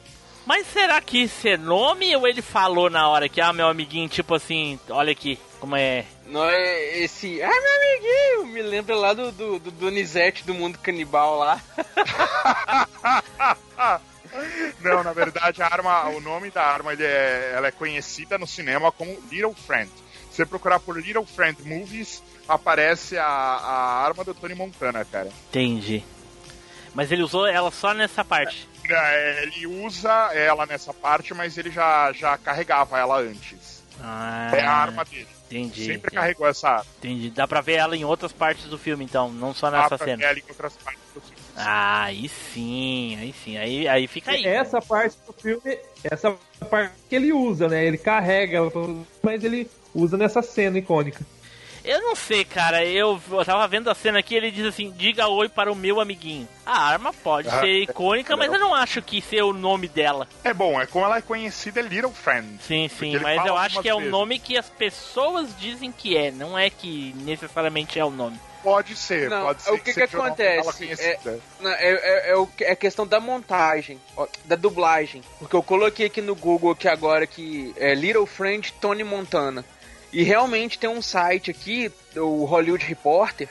Mas será que isso é nome ou ele falou na hora que, ah, meu amiguinho, tipo assim, olha aqui, como é. Não é esse. Ah, meu amiguinho! Me lembra lá do, do, do Donizete do mundo canibal lá. *laughs* *laughs* *laughs* Não, na verdade, a arma, o nome da arma ele é, ela é conhecida no cinema como Little Friend. Se você procurar por Little Friend Movies, aparece a, a arma do Tony Montana, cara. Entendi. Mas ele usou ela só nessa parte. É, Ele usa ela nessa parte, mas ele já, já carregava ela antes. Ah, É a arma dele. Entendi. Sempre entendi. carregou essa arma. Entendi. Dá pra ver ela em outras partes do filme, então, não só Dá nessa pra cena. ver ela em outras partes do filme. Ah, aí sim, aí sim. Aí, aí fica aí. Essa parte do filme, essa parte que ele usa, né? Ele carrega ela, mas ele usa nessa cena icônica. Eu não sei, cara. Eu, eu tava vendo a cena aqui ele diz assim: diga oi para o meu amiguinho. A arma pode Ah, ser icônica, mas eu não acho que ser o nome dela. É bom, é como ela é conhecida, é Little Friend. Sim, sim, mas eu acho que é o nome que as pessoas dizem que é, não é que necessariamente é o nome. Pode ser, Não, pode ser. o que que nome acontece? dela conhecida. Não, é, é, é, é questão da montagem, ó, da dublagem. Porque eu coloquei aqui no Google aqui agora que é Little Friend Tony Montana. E realmente tem um site aqui, o Hollywood Reporter,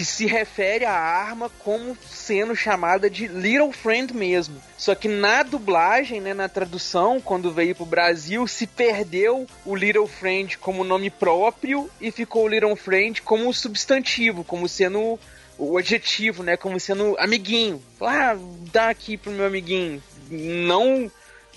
que se refere à arma como sendo chamada de Little Friend mesmo. Só que na dublagem, né, na tradução, quando veio pro Brasil, se perdeu o Little Friend como nome próprio e ficou o Little Friend como substantivo, como sendo o adjetivo, né, como sendo amiguinho. Ah, dá aqui pro meu amiguinho. Não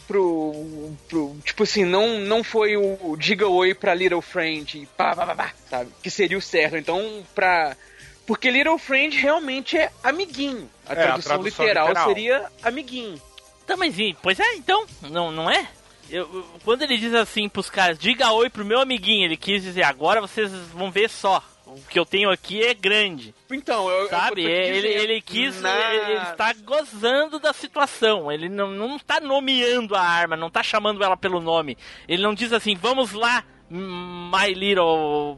pro, pro tipo assim, não não foi o diga oi pra Little Friend, pá, pá, pá, pá, sabe? Que seria o certo. Então, pra porque Little Friend realmente é amiguinho. A, É, a tradução, tradução literal, literal. seria amiguinho. Tá, mas e- pois é, então, não, não é? Eu- eu- quando ele diz assim pros caras, diga oi pro meu amiguinho, ele quis dizer, agora vocês vão ver só. O que eu tenho aqui é grande. Então, eu, Sabe? eu ele, ele quis. na- Ele, ele está gozando da situação. Ele não, não tá nomeando a arma, não tá chamando ela pelo nome. Ele não diz assim, vamos lá, my little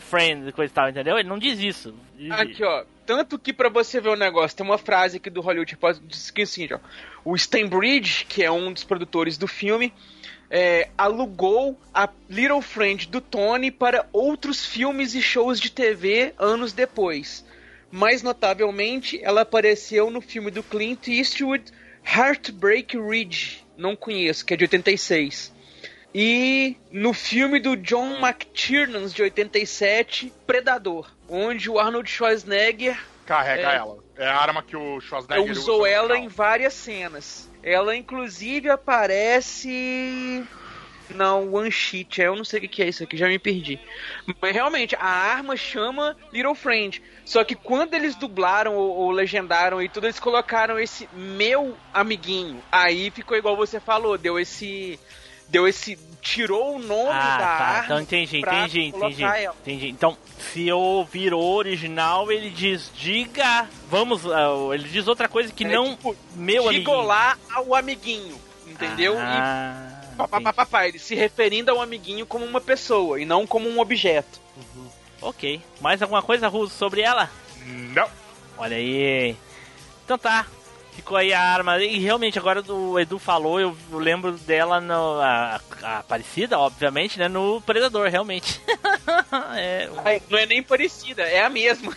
friend, coisa e tal, entendeu? Ele não diz isso. Aqui, ó. Tanto que pra você ver o negócio, tem uma frase aqui do Hollywood Reporter que diz que assim, ó. O Stanbridge, que é um dos produtores do filme, é, alugou a Little Friend do Tony para outros filmes e shows de TV anos depois. Mais notavelmente, ela apareceu no filme do Clint Eastwood, Heartbreak Ridge. Não conheço, que é de 86. E no filme do John McTiernan, de 87, Predador, onde o Arnold Schwarzenegger Carrega É. ela. É a arma que o Schwarzenegger usou usa ela em várias cenas. Ela, inclusive, aparece. Não, One Sheet, eu não sei o que que é isso aqui, já me perdi. Mas realmente, a arma chama Little Friend. Só que quando eles dublaram ou, ou legendaram e tudo, eles colocaram esse meu amiguinho. Aí ficou igual você falou, deu esse. Deu esse. Tirou o nome Ah, da tá. Então entendi, pra entendi, entendi. ela. Entendi. Então, se eu ouvir o original, ele diz, diga, vamos, ah, ele diz outra coisa que É, não tipo, meu amiguinho. lá ao amiguinho. Entendeu? Ah, E pá, pá, pá, pá, pá, ele se referindo ao amiguinho como uma pessoa e não como um objeto. ok. Mais alguma coisa, Russo, sobre ela? Não. Olha aí. Então tá. Ficou aí a arma. E realmente, agora o Edu falou, eu lembro dela no. A, a Aparecida, obviamente, né? No Predador, realmente. *laughs* é, Ai, Não é nem parecida, é a mesma.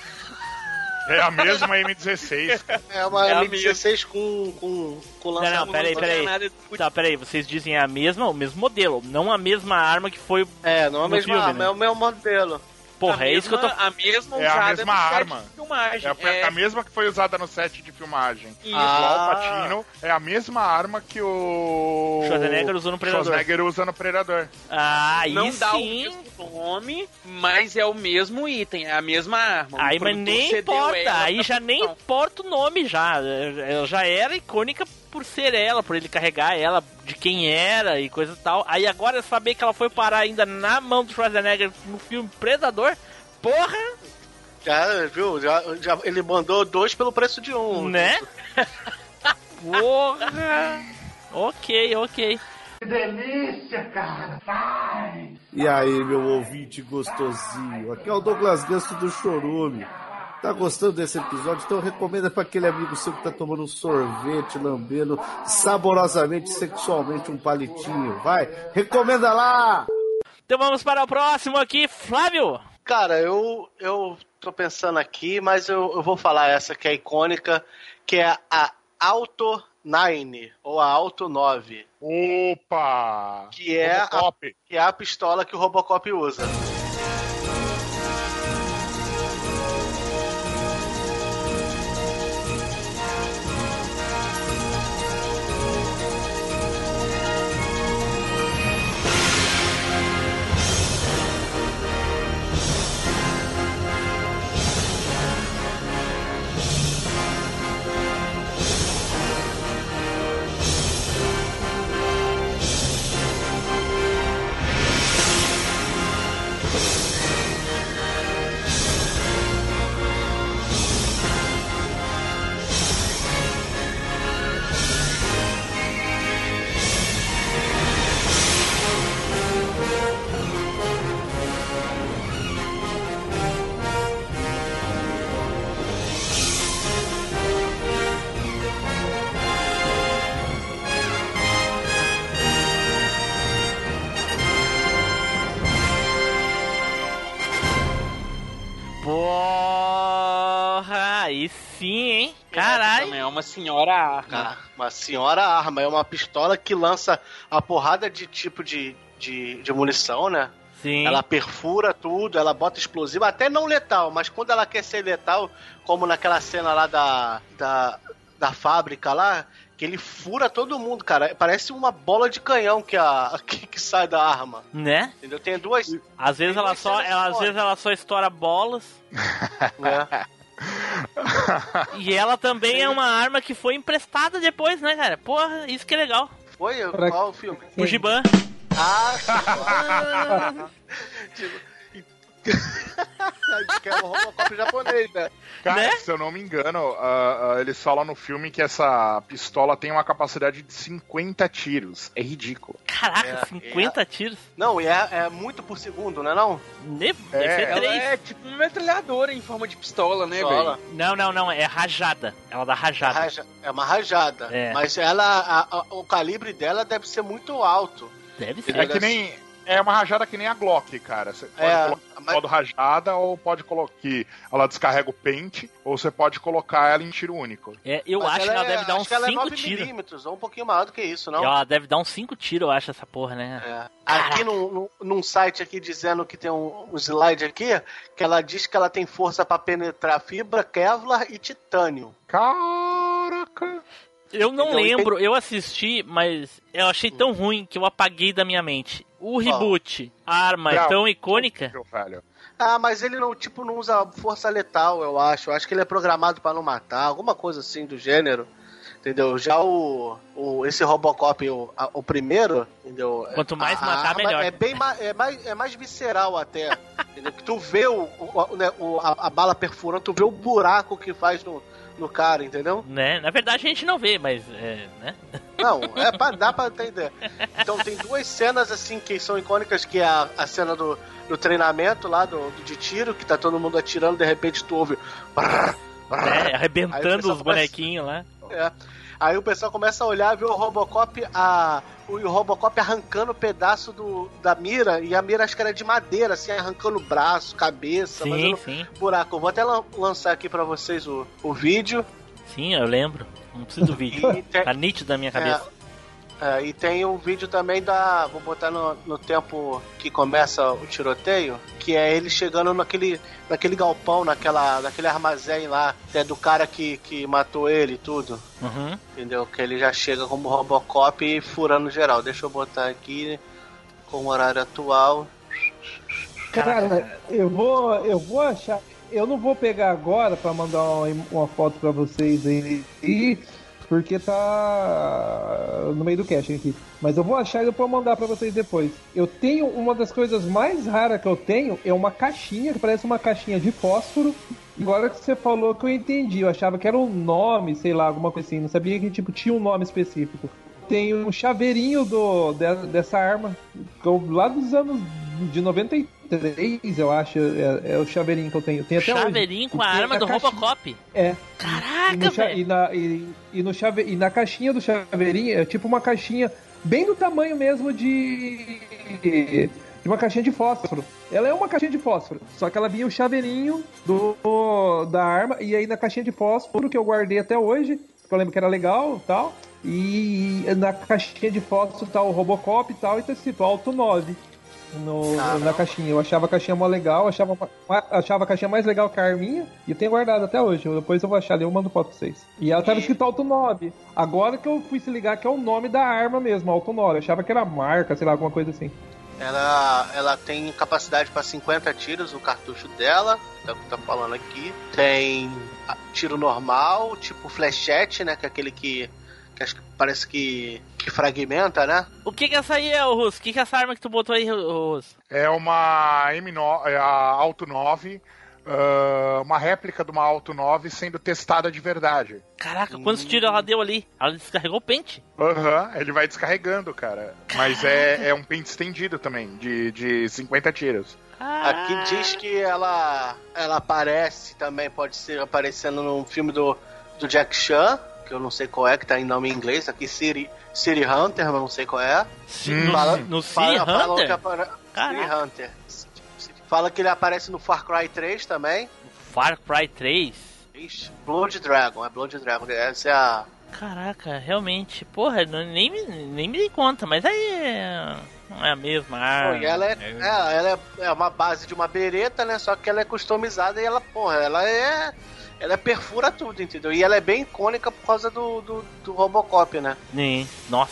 É a mesma M16. É uma É a M16 com, com, com Não, lançamento. não, peraí, peraí. Nada- Tá, peraí, vocês dizem a mesma, o mesmo modelo, não a mesma arma que foi. É, não é a mesma filme, arma, né? é o meu modelo. Porra, a é isso que eu tô. mesma- A mesma É a usada mesma no set arma. de filmagem. É, foi É, a mesma que foi usada no set de filmagem. Isso. O Ah. Alpatino é a mesma arma que o Schwarzenegger usou no Predador. Schwarzenegger usa no Predador. Ah, aí não dá o sim. mesmo nome, mas é o mesmo item, é a mesma arma. O Aí, mas nem importa, aí já nem importa o nome já. Ela já era icônica por ser ela, por ele carregar ela, de quem era e coisa e tal. Aí agora saber que ela foi parar ainda na mão do Schwarzenegger no filme Predador, porra! Já, viu? Já, já, ele mandou dois pelo preço de um. Né? *laughs* Porra! ok, ok. E aí, meu ouvinte gostosinho? Aqui é o Douglas Ganso do Chorume. Tá gostando desse episódio? Então recomenda para aquele amigo seu que tá tomando um sorvete, lambendo saborosamente, sexualmente um palitinho. Vai, recomenda lá! Então vamos para o próximo aqui, Flávio. Cara, eu, eu tô pensando aqui, mas eu, eu vou falar essa que é icônica, que é a Auto 9, ou a Auto 9, Opa! que é, a, que é a pistola que o Robocop usa. Aí sim, hein? Caralho. É uma senhora arma. Uma senhora arma, é uma pistola que lança a porrada de tipo de, de, de munição, né? Sim. Ela perfura tudo, ela bota explosivo, até não letal, mas quando ela quer ser letal, como naquela cena lá da, da, da fábrica lá, que ele fura todo mundo, cara. Parece uma bola de canhão que, a, *laughs* que, que sai da arma. Né? Entendeu? Tem duas. Às vezes ela duas só, ela, às vezes ela só estoura bolas. *laughs* né? *laughs* E ela também é uma arma que foi emprestada depois, né, cara? Porra, isso que é legal. Foi? Pra- Qual o filme? O Giban. Ah, *laughs* tipo, que é o Robocop japonês, né? Cara, Né? se eu não me engano, ah, ah, eles falam no filme que essa pistola tem uma capacidade de 50 tiros. É ridículo. Caraca, É, 50 tiros. Não, e é, é muito por segundo, não é não? Ne- Deve É, ser ela é tipo uma metralhadora em forma de pistola, né, velho? Não, não, não. É rajada. Ela dá rajada. Raja- é uma rajada. É. Mas ela, a- a- o calibre dela deve ser muito alto. Deve ser. É que nem. É uma rajada que nem a Glock, cara. Você pode É, colocar mas- modo rajada ou pode colocar que ela descarrega o pente, ou você pode colocar ela em tiro único. É, eu Mas acho que ela deve dar acho uns que ela é 5 9 tiros. milímetros, ou um pouquinho maior do que isso, não? Ela deve dar uns 5 tiros, eu acho, essa porra, né? É. Aqui num, num- site aqui dizendo que tem um, um slide aqui, que ela diz que ela tem força pra penetrar fibra, Kevlar e titânio. Caraca! Eu não Então, lembro, eu assisti, mas eu achei tão ruim que eu apaguei da minha mente. O reboot, a arma é tão icônica. Meu velho. Ah, mas ele não, tipo, não usa força letal, eu acho. Eu acho que ele é programado pra não matar, alguma coisa assim do gênero. Entendeu? Já o, o esse Robocop, o, a- o primeiro, entendeu? Quanto mais A matar, melhor. É bem mais, é mais, é mais visceral até. *laughs* entendeu? Que tu vê o, o- o- né, o- a, a bala perfurando, tu vê o buraco que faz no, no cara, entendeu? Né? Na verdade a gente não vê, mas é, né? *laughs* Não, é pra, dá pra entender. Então tem duas cenas assim que são icônicas, que é a, a cena do, do treinamento lá, do, do- de tiro, que tá todo mundo atirando, de repente tu ouve. brrr, brrr. É, arrebentando os bonequinhos lá. É. Aí o pessoal começa a olhar, ver o Robocop, a, o Robocop arrancando o pedaço do, da mira, e a mira acho que era de madeira, assim, arrancando braço, cabeça, Sim, fazendo sim. buraco. Vou até lan- lançar aqui pra vocês o, o vídeo. Sim, eu lembro. Não preciso do vídeo. *laughs* E Tá nítido na minha cabeça. é, e tem um vídeo também da. Vou botar no, no tempo que começa o tiroteio, que é ele chegando naquele, naquele galpão, naquela, naquele armazém lá, é do cara que, que matou ele e tudo. Uhum. Entendeu? Que ele já chega como Robocop e furando geral. Deixa eu botar aqui com o horário atual. Cara, eu vou, eu vou achar. Eu não vou pegar agora pra mandar uma, uma foto pra vocês aí. E, porque tá no meio do caching aqui. Mas eu vou achar e eu vou mandar pra vocês depois. Eu tenho uma das coisas mais raras que eu tenho é uma caixinha que parece uma caixinha de fósforo. Agora que você falou que eu entendi, eu achava que era um nome, sei lá, alguma coisa assim. Não sabia que tipo tinha um nome específico. Tem um chaveirinho do, de- dessa arma, que eu- lá dos anos de 93, eu acho, é, é o chaveirinho que eu tenho. Tem até hoje. Chaveirinho com a tem arma do caixinha- Robocop. É. Caraca, velho. e na, e, e no chave, e na caixinha do chaveirinho é tipo uma caixinha bem do tamanho mesmo de. de uma caixinha de fósforo. Ela é uma caixinha de fósforo, só que ela vinha o chaveirinho do, da arma, e aí na caixinha de fósforo que eu guardei até hoje, que eu lembro que era legal e tal. E na caixinha de fósforo tá o Robocop e tal, e tá escrito Alto 9 no, na caixinha. Eu achava a caixinha mó legal, achava, achava a caixinha mais legal que a arminha, e eu tenho guardado até hoje. Depois eu vou achar ali, eu mando foto pra vocês. E ela tava escrito Alto 9. Agora que eu fui se ligar que é o nome da arma mesmo, Alto 9. Eu achava que era marca, sei lá, alguma coisa assim. Ela, ela tem capacidade para 50 tiros, o cartucho dela, que tá falando aqui. Tem ah, tiro normal, tipo flechete, né? Que é aquele que, que acho que parece que, que fragmenta, né? O que que essa aí é, Russo? O que que é essa arma que tu botou aí, ô Russo? É uma M9, é a Alto 9, ah, uma réplica de uma Alto 9 sendo testada de verdade. Caraca, quantos tiros ela deu ali? Ela descarregou o pente. Aham, ele vai descarregando, cara. Mas é, é um pente estendido também, de, de 50 tiros. Aqui diz que ela, ela aparece também, pode ser aparecendo num filme do, do Jack Chan, que eu não sei qual é, que tá em nome em inglês, aqui City, City Hunter, mas não sei qual é. No- Fala- no City fala- Hunter? City Caraca. Hunter. Fala que ele aparece no Far Cry 3 também. Far Cry 3? Ixi, Blood Dragon, é Blood Dragon, essa é a... Caraca, realmente. Porra, nem, me- nem me dei conta, mas aí é, não é a mesma arma. ela é, é, ela é, é uma base de uma bereta, né? Só que ela é customizada e ela, porra, ela é. Ela perfura tudo, entendeu? E ela é bem icônica por causa do, do, do Robocop, né? Sim. Nossa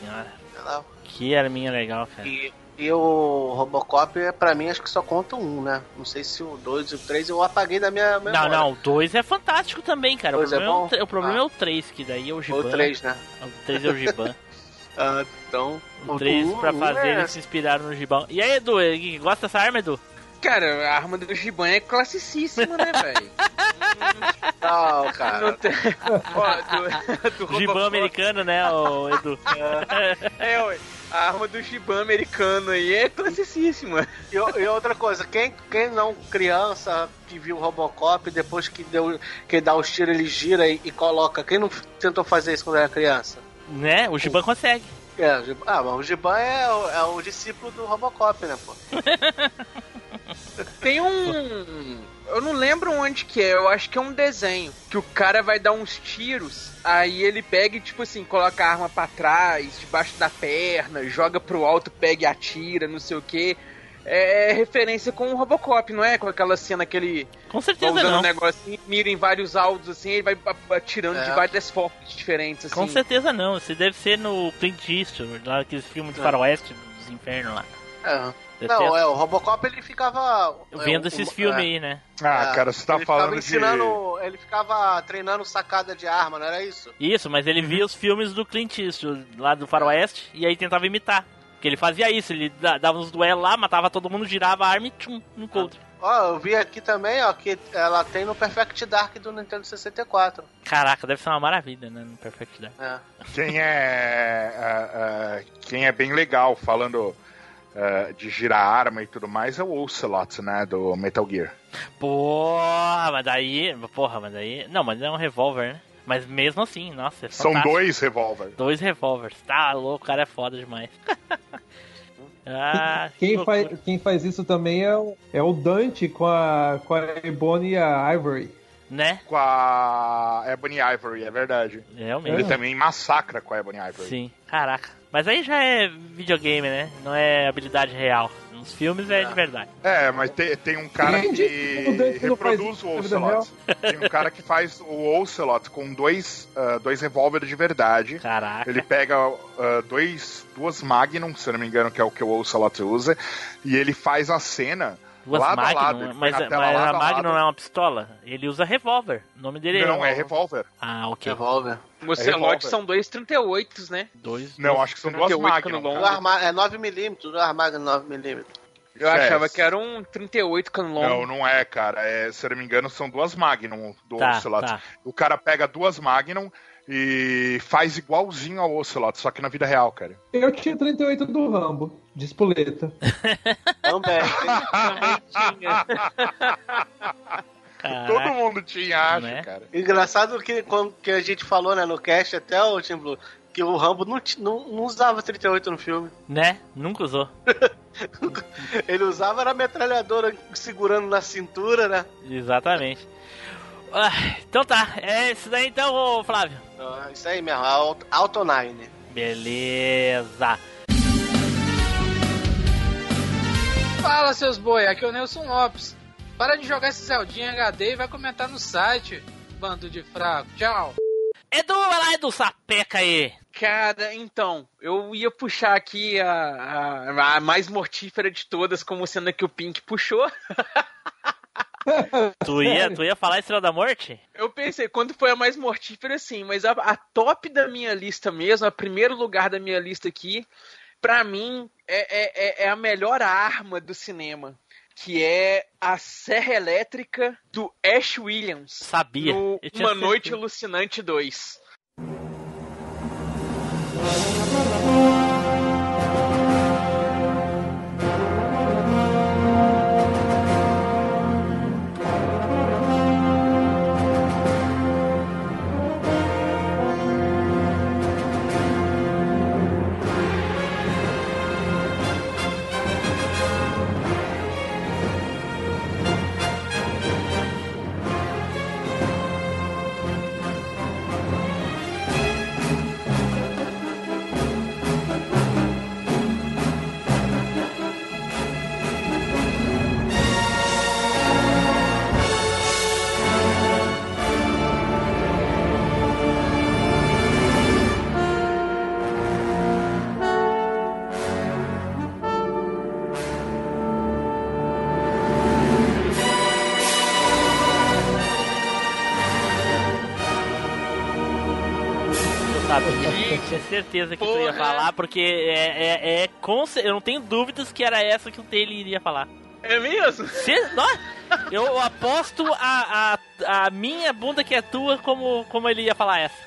senhora. Ela- Que arminha legal, cara. e, e o Robocop, pra mim, acho que só conta um, né? Não sei se o 2 e o 3 eu apaguei da minha Não, memória. não, o 2 é fantástico também, cara. O é problema, é, bom? o, tre- o problema Ah. é o 3, que daí é o Giban. O 3, né? O 3 é o Giban. *laughs* Ah, então. O 3 um- pra fazer, é- eles se inspiraram no Gibão. E aí, Edu, gosta dessa arma, Edu? Cara, a arma do Giban é classicíssima, né, velho? *laughs* Não, cara. Não tem... Ó, do, do Robocop- americano, né, ô, Edu? É, ué. A arma do Giban americano aí é classicíssima. E, o- e outra coisa, quem, quem não criança que viu o Robocop, depois que deu que dá os tiros, ele gira e, e coloca. Quem não tentou fazer isso quando era criança? né? O Giban consegue. É, o Giban, ah, mas o Giban é, o- é o discípulo do Robocop, né, pô? *laughs* Tem um. Eu não lembro onde que é, eu acho que é um desenho. Que o cara vai dar uns tiros, aí ele pega e, tipo assim, coloca a arma pra trás, debaixo da perna, joga pro alto, pega e atira, não sei o que. É referência com o Robocop, não é? Com aquela cena que ele Com tá certeza usando não. um negocinho, mira em vários alvos assim, ele vai atirando de É. várias formas diferentes, assim. Com certeza não. Você deve ser no Clint Eastwood, lá aqueles filmes de É. faroeste dos infernos lá. É. Não, é, o Robocop ele ficava. Vendo é, esses um- filmes é, aí, né? Ah, é, cara, você tá ele falando de. ensinando, Ele ficava treinando sacada de arma, não era isso? Isso, mas ele via os filmes do Clint Eastwood, lá do faroeste, e aí tentava imitar. Porque ele fazia isso, ele da- dava uns duelos lá, matava todo mundo, girava a arma e tchum, no coldre. Ó, eu vi aqui também, ó, que ela tem no Perfect Dark do Nintendo 64. Caraca, deve ser uma maravilha, né? No Perfect Dark. É. Quem é, ah, ah, quem é bem legal falando ah, de girar arma e tudo mais é o Ocelot, né, do Metal Gear. Porra, mas daí. Porra, mas daí. Não, mas é um revólver, né? Mas mesmo assim, nossa, é São dois revólveres. Dois revólveres. Tá louco, o cara é foda demais. *laughs* ah, que Quem faz, quem faz isso também é o, é o Dante com a, com a Ebony e a Ivory. Né? Com a Ebony Ivory, é verdade. Realmente. Ele também massacra com a Ebony Ivory. Sim, caraca. Mas aí já é videogame, né? Não é habilidade real. Nos filmes é de verdade. É, mas tem, tem um cara que não reproduz o Ocelot. Tem um cara que faz o Ocelot com dois, ah, dois revólveres de verdade. Caraca. Ele pega ah, dois, duas Magnum, se eu não me engano, que é o que o Ocelot usa, e ele faz a cena Duas Lado a Magnum, lado, ele foi mas, na mas a lado a Magnum lado. não é uma pistola? Ele usa revólver. O nome dele Não, é revólver. Ah, ok. Revólver. O É são dois 38 né? Dois. Não, acho que são duas 38 Magnum. É 9mm, do armário 9mm. Eu É. achava que era um 38 cano longo. Não, não é, cara. É, se eu não me engano, são duas Magnum do Tá, Ocelot. tá. O cara pega duas Magnum e faz igualzinho ao Ocelot, só que na vida real, cara. Eu tinha 38 do Rambo, de espoleta. Também. *laughs* Caraca. Todo mundo tinha, acho, Né? cara. Engraçado que quando que a gente falou né, no cast, até o Tim Blue, que o Rambo não, não, não usava 38 no filme. Né? Nunca usou. *laughs* Ele usava era a metralhadora segurando na cintura, né? Exatamente. Ah, então tá, é isso daí então, Flávio. Ah, Isso aí mesmo, Auto, Auto Nine. Beleza. Fala, seus boi, aqui é o Nelson Lopes. Para de jogar esse Zeldinha HD e vai comentar no site, bando de fraco. Tchau. Edu, vai lá, Edu, sapeca aí. Cara, então, eu ia puxar aqui a, a, a mais mortífera de todas, como sendo a que o Pink puxou. *laughs* Tu ia, tu ia falar Estrela da Morte? Eu pensei, quando foi a mais mortífera, sim, mas a, a top da minha lista mesmo, a primeiro lugar da minha lista aqui, pra mim, é, é, é a melhor arma do cinema. Que é a Serra Elétrica do Ash Williams. Sabia. No Uma Noite. Alucinante 2. Certeza que tu ia Porra. falar, porque é, é, é com eu não tenho dúvidas que era essa que o Taylor iria falar. É mesmo? Se, ó, eu aposto a, a, a minha bunda que é tua como, como ele ia falar essa.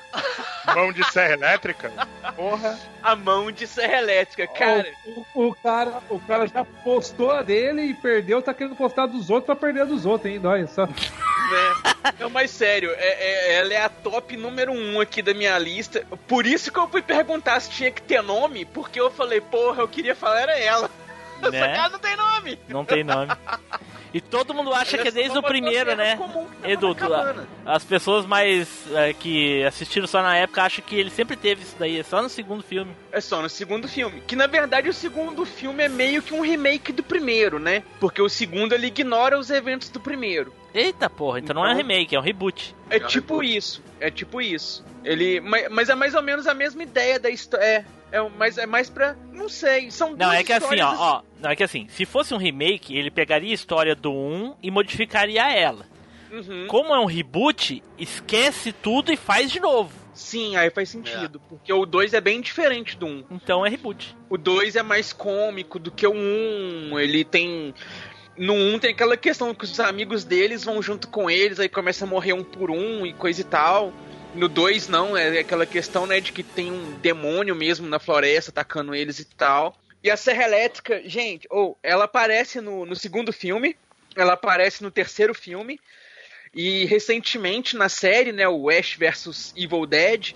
Mão de serra elétrica? Porra. A mão de Serra Elétrica, cara. O, o cara, o cara já postou a dele e perdeu, tá querendo postar dos outros pra perder a dos outros, hein? Olha só. né? Não, mas sério, é, é- ela é a top número um aqui da minha lista. Por isso que eu fui perguntar se tinha que ter nome, porque eu falei, porra, eu queria falar era ela. *laughs* Essa Né? cara não tem nome. Não tem nome. E todo mundo acha Ela que é desde o primeiro, terra né? comum tava Edu, tu- as pessoas mais é, que assistiram só na época acham que ele sempre teve isso daí, é só no segundo filme. É só no segundo filme. Que na verdade o segundo filme é meio que um remake do primeiro, né? Porque o segundo ele ignora os eventos do primeiro. Eita porra, então, não é um Então- remake, é um reboot. É tipo isso. É tipo isso. Ele, mas, mas é mais ou menos a mesma ideia da história. É, é, mas é mais pra. Não sei. São Não, é que assim, ó, ó, não é que assim, se fosse um remake, ele pegaria a história do 1 e modificaria ela. Uhum. Como é um reboot, esquece tudo e faz de novo. Sim, aí faz sentido. Porque o 2 é bem diferente do 1. Um. Então é reboot. O 2 é mais cômico do que o 1. Um. Ele tem. No 1 um tem aquela questão que os amigos deles vão junto com eles, aí começa a morrer um por um e coisa e tal. No 2 não, é aquela questão, né, de que tem um demônio mesmo na floresta atacando eles e tal. E a Serra Elétrica, gente, ou ela aparece no, no segundo filme, ela aparece no terceiro filme, e recentemente na série, né, o Ash vs Evil Dead,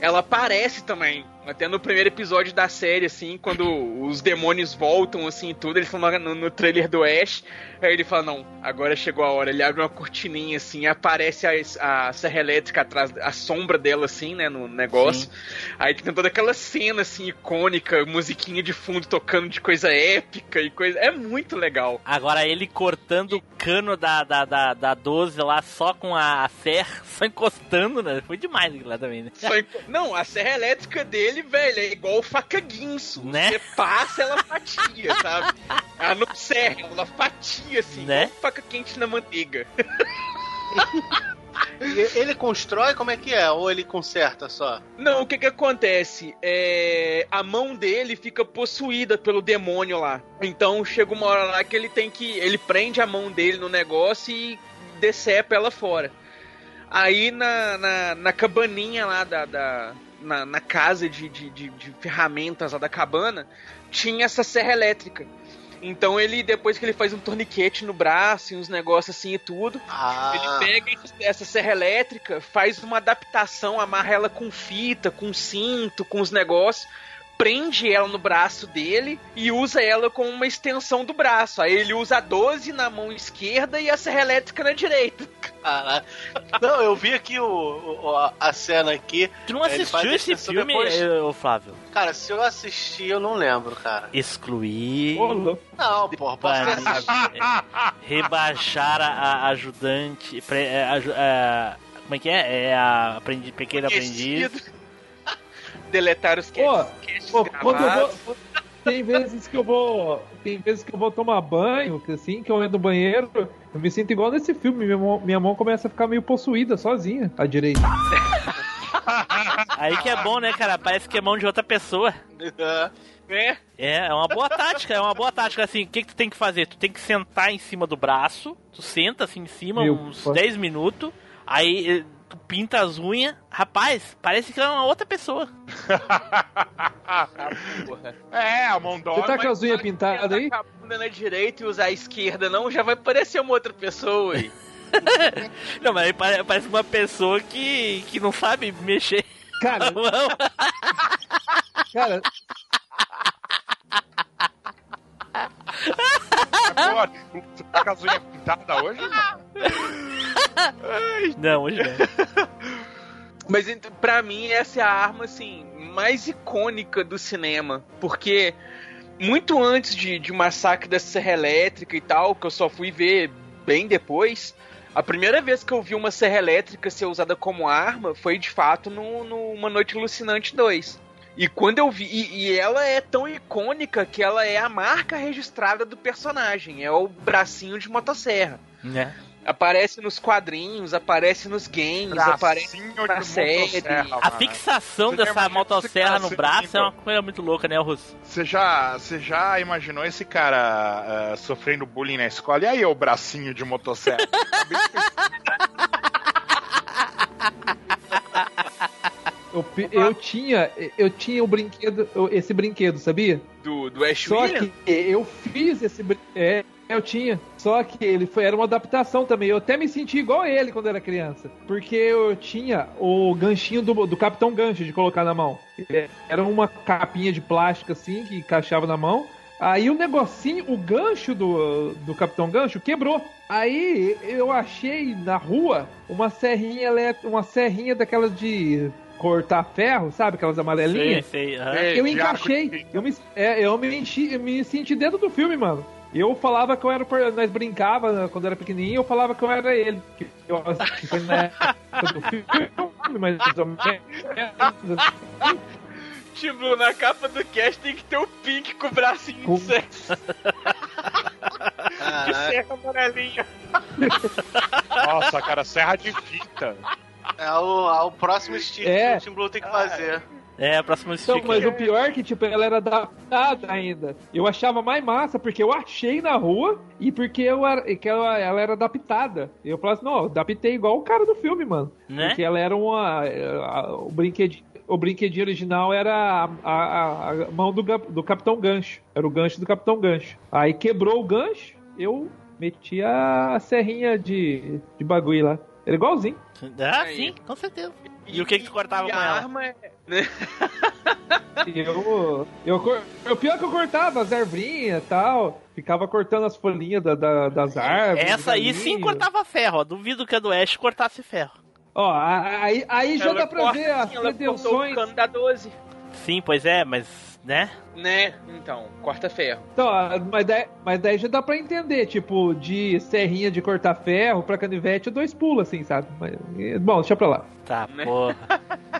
ela aparece também. Até no primeiro episódio da série, assim, quando os demônios voltam, assim, e tudo, eles falam no, no trailer do Ash. Aí ele fala, não, agora chegou a hora. Ele abre uma cortininha, assim, aparece a, a serra elétrica atrás, a sombra dela, assim, né, no negócio. Aí tem toda aquela cena, assim, icônica, musiquinha de fundo tocando de coisa épica e coisa... É muito legal. Agora ele cortando o cano da, da, da, da 12 lá só com a, serra, *laughs* só encostando, né? Foi demais aquilo lá também, né? Enco- Não, a serra elétrica dele dele, velho, é igual faca guinso. Né? Você passa, ela fatia, sabe? Ela não serra, ela fatia, assim, Né? igual faca quente na manteiga. Ele constrói, como é que é? Ou ele conserta só? Não, o que que acontece? É, a mão dele fica possuída pelo demônio lá. Então chega uma hora lá que ele tem que. Ele prende a mão dele no negócio e decepa ela fora. Aí na, na, na cabaninha lá da. da- na, na casa de, de, de- de ferramentas lá da cabana, tinha essa serra elétrica. Então ele, depois que ele faz um torniquete no braço e uns negócios assim e tudo, Ah, ele pega essa serra elétrica, faz uma adaptação, amarra ela com fita, com cinto, com os negócios, prende ela no braço dele e usa ela como uma extensão do braço. Aí ele usa a 12 na mão esquerda e a serra elétrica na direita. *laughs* caralho. Não, eu vi aqui o, o- a- a cena aqui. Tu não assistiu esse filme, depois? eh, Flávio? Cara, se eu assisti, eu não lembro, cara. Excluir. Não, porra, posso *laughs* rebaixar a, a ajudante. pre- é, aju- é, como é que é? É a aprendi, pequena aprendiz. Deletar os Pô, casts pô, quando eu gravados. vou. Tem vezes que eu vou. Tem vezes que eu vou tomar banho, que assim, que eu entro no banheiro, eu me sinto igual nesse filme. Minha mão, minha mão começa a ficar meio possuída sozinha, à direita. *laughs* Aí que é bom, né, cara? Parece que é mão de outra pessoa. É, É, é uma boa tática, é uma boa tática. Assim, o que, que tu tem que fazer? Tu tem que sentar em cima do braço, tu senta assim em cima Meu uns pai. 10 minutos, aí eh, tu pinta as unhas. Rapaz, parece que é uma outra pessoa. *laughs* É, a mão Você dói. tá com as unhas pintadas aí? Com a bunda na direita e usar a esquerda, não, já vai parecer uma outra pessoa aí. *laughs* Não, mas parece uma pessoa que, que não sabe mexer. Cara, *laughs* a mão. cara, Tá com as unhas pintadas hoje, mano? Não, hoje não. Mas pra mim essa é a arma assim mais icônica do cinema, porque muito antes de, de Massacre da Serra Elétrica e tal, que eu só fui ver bem depois, a primeira vez que eu vi uma serra elétrica ser usada como arma foi de fato no, no Uma Noite Alucinante 2. E quando eu vi. E, e ela é tão icônica que ela é a marca registrada do personagem. É o bracinho de motosserra. Né? Aparece nos quadrinhos, aparece nos games, aparece Bracinho na de série. A fixação Você dessa motosserra no braço é uma coisa muito louca, né, Russo? Você já, você já imaginou esse cara ah, sofrendo bullying na escola? E aí, o bracinho de motosserra? *laughs* eu, eu tinha. Eu tinha o brinquedo. Esse brinquedo, sabia? Do, do Ash Só Williams? que eu fiz esse É, eu tinha. Só que ele foi, era uma adaptação também. Eu até me senti igual a ele quando era criança. Porque eu tinha o ganchinho do, do Capitão Gancho de colocar na mão. Era uma capinha de plástico assim que encaixava na mão. Aí o negocinho, o gancho do, do Capitão Gancho quebrou. Aí eu achei na rua uma serrinha elétrica, uma serrinha daquelas de cortar ferro, sabe? Aquelas Sei, amarelinhas. sei. É, Eu encaixei. Eu me, é, eu me, enchi, eu me senti dentro do filme, mano. Eu falava que eu era. Nós brincava né, quando era pequenininho, eu falava que eu era ele. Que eu, que foi na época do filme, mas. Tipo, na capa do cast tem que ter o Pink com o bracinho Com- de serra, de serra amarelinha. Nossa, cara, serra de fita. É o, é o próximo stick É. que o Team Blue tem que fazer. É, a próxima Então, stick. mas o pior é que, tipo, ela era adaptada ainda. Eu achava mais massa porque eu achei na rua e porque eu era, que ela, ela era adaptada. Eu falava assim, não, adaptei igual o cara do filme, mano. Né? Porque ela era uma. a- o, brinquedinho, o brinquedinho original era a, a- a mão do, do Capitão Gancho. Era o gancho do Capitão Gancho. Aí quebrou o gancho, eu meti a serrinha de, de bagulho lá. Era igualzinho. Ah, Aí. sim, com certeza. E o que que tu cortava e com a ela? arma é. *laughs* Eu, eu, o pior é que eu cortava as ervinhas e tal. Ficava cortando as folhinhas da- da- das árvores. Essa aí sim cortava ferro, ó. Duvido que a do Ash cortasse ferro. Ó, aí, aí já ela dá pra corta ver as assim, ela cortou o cano da 12. Sim, pois é, mas, né? Né? Então, corta ferro. Então, mas, daí, mas daí já dá pra entender, tipo, de serrinha de cortar ferro pra canivete, dois pulos, assim, sabe? Mas, bom, deixa pra lá. Tá, Né? porra.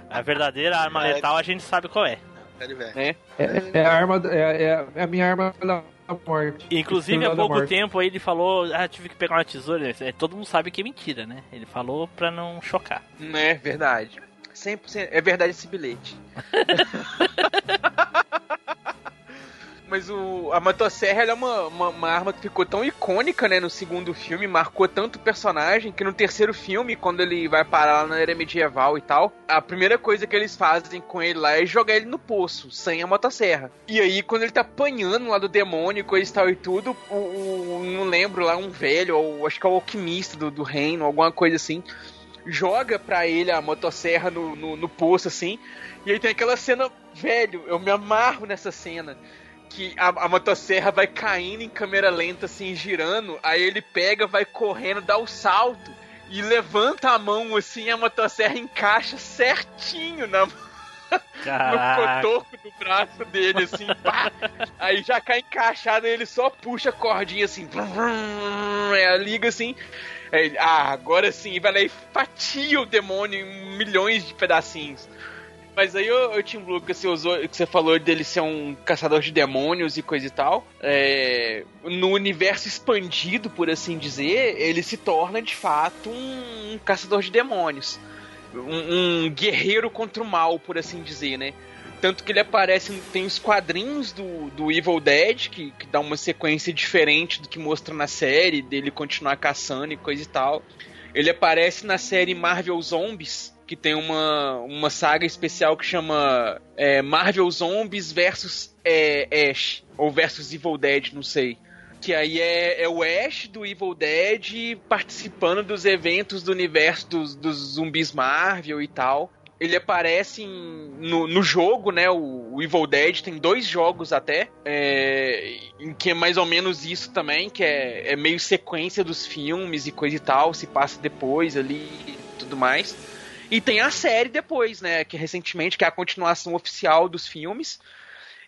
A verdadeira arma É. letal a gente sabe qual é. É. É, é a arma, é, é- é a minha arma da morte. Inclusive, há pouco morte. tempo aí ele falou, ah, tive que pegar uma tesoura. É, Todo mundo sabe que é mentira, né? Ele falou pra não chocar. É verdade. 100% é verdade esse bilhete. *laughs* Mas o, a motosserra é uma, uma, uma arma que ficou tão icônica, né, no segundo filme, marcou tanto o personagem que no terceiro filme, quando ele vai parar lá na era medieval e tal, a primeira coisa que eles fazem com ele lá é jogar ele no poço, sem a motosserra. E aí, quando ele tá apanhando lá do demônio, coisa e tal e tudo, o, o- não lembro lá, um velho, ou acho que é o alquimista do, do reino, alguma coisa assim, joga pra ele a motosserra no, no, no poço, assim, e aí tem aquela cena, velho, eu me amarro nessa cena. Que a, a motosserra vai caindo em câmera lenta, assim, girando. Aí ele pega, vai correndo, dá o salto e levanta a mão, assim, e a motosserra encaixa certinho na, no Caraca. cotoco do braço dele, assim, pá. Aí já cai encaixado ele só puxa a cordinha assim, vrum, vrum, é, liga assim. Aí ah, agora sim, vai lá e fatia o demônio em milhões de pedacinhos. Mas aí, o, o Tim Blue, que você, usou, que você falou dele ser um caçador de demônios e coisa e tal, é, no universo expandido, por assim dizer, ele se torna de fato um, um caçador de demônios. Um, um guerreiro contra o mal, por assim dizer, né? Tanto que ele aparece, tem os quadrinhos do, do Evil Dead, que, que dá uma sequência diferente do que mostra na série, dele continuar caçando e coisa e tal. Ele aparece na série Marvel Zombies, que tem uma, uma saga especial que chama é, Marvel Zombies versus é, Ash, ou versus Evil Dead, não sei. Que aí é, é o Ash do Evil Dead participando dos eventos do universo dos, dos zumbis Marvel e tal. Ele aparece em- no, no jogo, né? O, o Evil Dead tem dois jogos até, é, em que é mais ou menos isso também, que é, é meio sequência dos filmes e coisa e tal, se passa depois ali e tudo mais. E tem a série depois, né? Que recentemente, que é a continuação oficial dos filmes.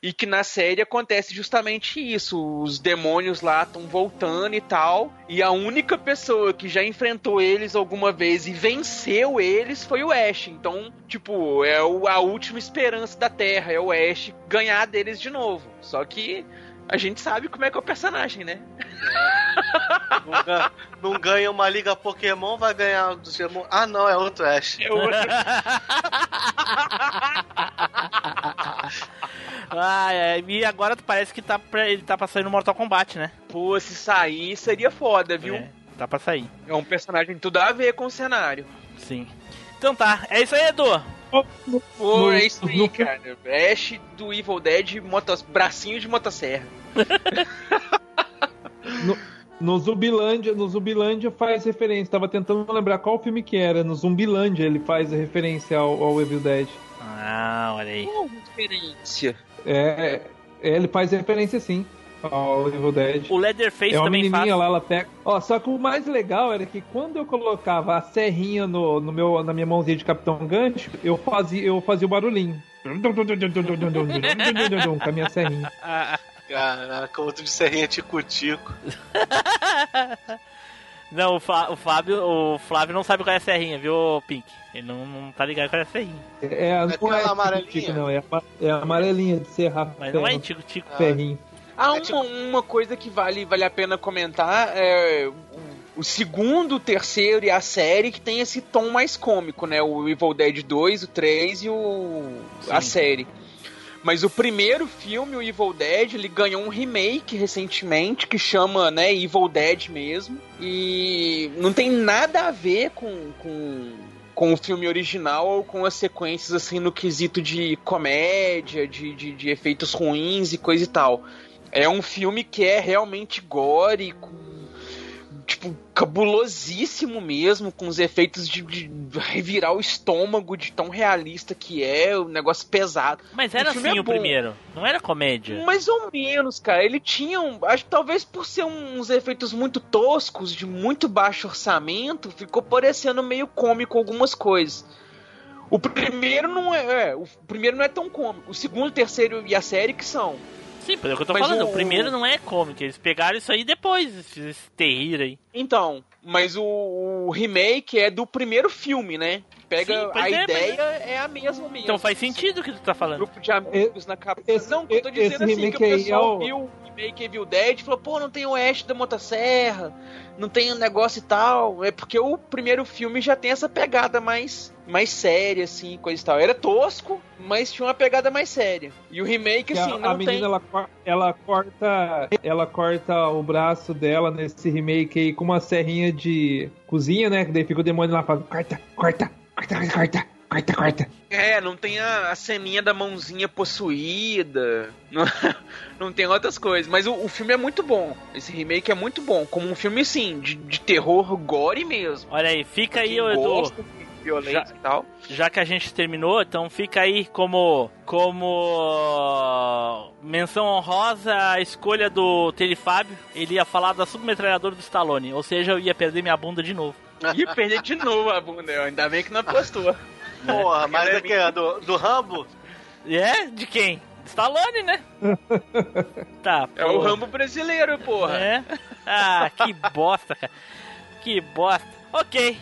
E que na série acontece justamente isso. Os demônios lá estão voltando e tal. E a única pessoa que já enfrentou eles alguma vez e venceu eles foi o Ash. Então, tipo, é a última esperança da Terra. É o Ash ganhar deles de novo. Só que a gente sabe como é que é o personagem, né? Não ganha, não ganha uma liga Pokémon, vai ganhar dos demônios. Ah, não, é outro Ash. É outro. *laughs* Ah, é, e agora parece que tá pra, ele tá pra sair no Mortal Kombat, né? Pô, se sair seria foda, viu? É, tá pra sair, É um personagem tudo a ver com o cenário. sim. Então tá, é isso aí, Edu. Pô, é isso aí, cara. Ash do Evil Dead, motos, bracinho de motosserra. *laughs* No Zumbilândia, no Zumbilândia faz referência. Tava tentando lembrar qual filme que era. No Zumbilândia ele faz referência ao, ao Evil Dead. Ah, olha aí. Qual referência? É, é, ele faz referência sim ao Evil Dead. O Leatherface É uma também menininha faz. lá, ela pega. Ó, só que o mais legal era que quando eu colocava a serrinha no, no meu, na minha mãozinha de Capitão Gancho, eu fazia, eu fazia o barulhinho. *laughs* Com a minha serrinha. Caraca, outro de serrinha tico-tico. Não, o, o Fábio, o Flávio não sabe qual é a serrinha, viu, Pink? Ele não, não tá ligado qual é a serrinha. É, não Aquela é amarelinha? tico, não, é, a- é amarelinha de serrar Mas não é ferro, tico-tico. ferrinho. Ah, É uma, tipo- uma coisa que vale, vale a pena comentar é o, o segundo, o terceiro e a série que tem esse tom mais cômico, né? O Evil Dead 2, o 3 e o a série. Mas o primeiro filme, o Evil Dead, ele ganhou um remake recentemente que chama, né, Evil Dead mesmo. E não tem nada a ver com, com, com o filme original ou com as sequências, assim, no quesito de comédia, de, de, de efeitos ruins e coisa e tal. É um filme que é realmente gore, com, tipo, cabulosíssimo mesmo, com os efeitos de, de revirar o estômago de tão realista que é, o negócio pesado. Mas era O filme assim é o bom. primeiro, não era comédia. Mais ou menos, cara. Ele tinha um. Acho que talvez por ser uns efeitos muito toscos, de muito baixo orçamento, ficou parecendo meio cômico algumas coisas. O primeiro não é, é, O primeiro não é tão cômico. O segundo, o terceiro e a série que são. Sim, é o que eu tô Mas falando. O... o- primeiro não é cômico. Eles pegaram isso aí depois, esse, esse terrível aí. Então, mas o, o remake é do primeiro filme, né? Pega Sim, a é, ideia mas é a mesma mesmo. Então faz sentido o que tu tá falando. grupo de amigos na cabeça. não, eu tô esse dizendo assim, que o pessoal é o- viu remake Evil Dead e falou, pô, não tem o Ash da Motosserra, não tem um negócio e tal. É porque o primeiro filme já tem essa pegada mais, mais séria, assim, coisa e tal. Era tosco, mas tinha uma pegada mais séria. E o remake, Que assim, a, não a menina tem... ela, ela corta ela corta o braço dela nesse remake aí com uma serrinha de cozinha, né? Que daí fica o demônio lá falando corta, corta, corta, corta, corta, corta, corta. É, não tem a, a ceninha da mãozinha possuída. *laughs* Não, não tem outras coisas. Mas o, o filme é muito bom. Esse remake é muito bom. Como um filme, sim, de, de terror gore mesmo. Olha aí, fica aí, Edu. gosta violência e tal. Já que a gente terminou, então fica aí como como menção honrosa a escolha do Telefábio. Ele ia falar da submetralhadora do Stallone, ou seja, eu ia perder minha bunda de novo. E perder de novo a bunda. Ainda bem que não apostou. *laughs* Porra, mas Ela é daqui, do, do Rambo? É? De quem? Stallone, né? *laughs* tá, É o porra. Rambo brasileiro, porra. É? Ah, que bosta, cara. Que bosta. Ok.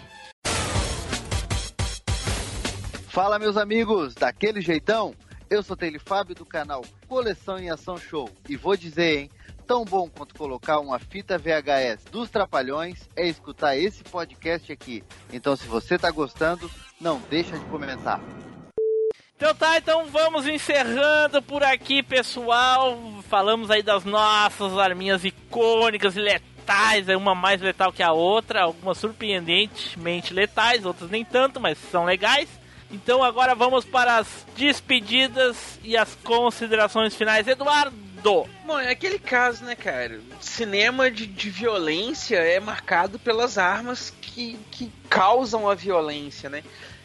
Fala, meus amigos, daquele jeitão? Eu sou Tele Fábio do canal Coleção em Ação Show e vou dizer, hein? Tão bom quanto colocar uma fita VHS dos Trapalhões é escutar esse podcast aqui. Então, se você tá gostando, não deixa de comentar. Então tá, então vamos encerrando por aqui, pessoal. Falamos aí das nossas arminhas icônicas e letais, uma mais letal que a outra, algumas surpreendentemente letais, outras nem tanto, mas são legais. Então agora vamos para as despedidas e as considerações finais. Eduardo! Bom, é aquele caso, né, cara? Cinema de, de violência é marcado pelas armas que, que causam a violência, né?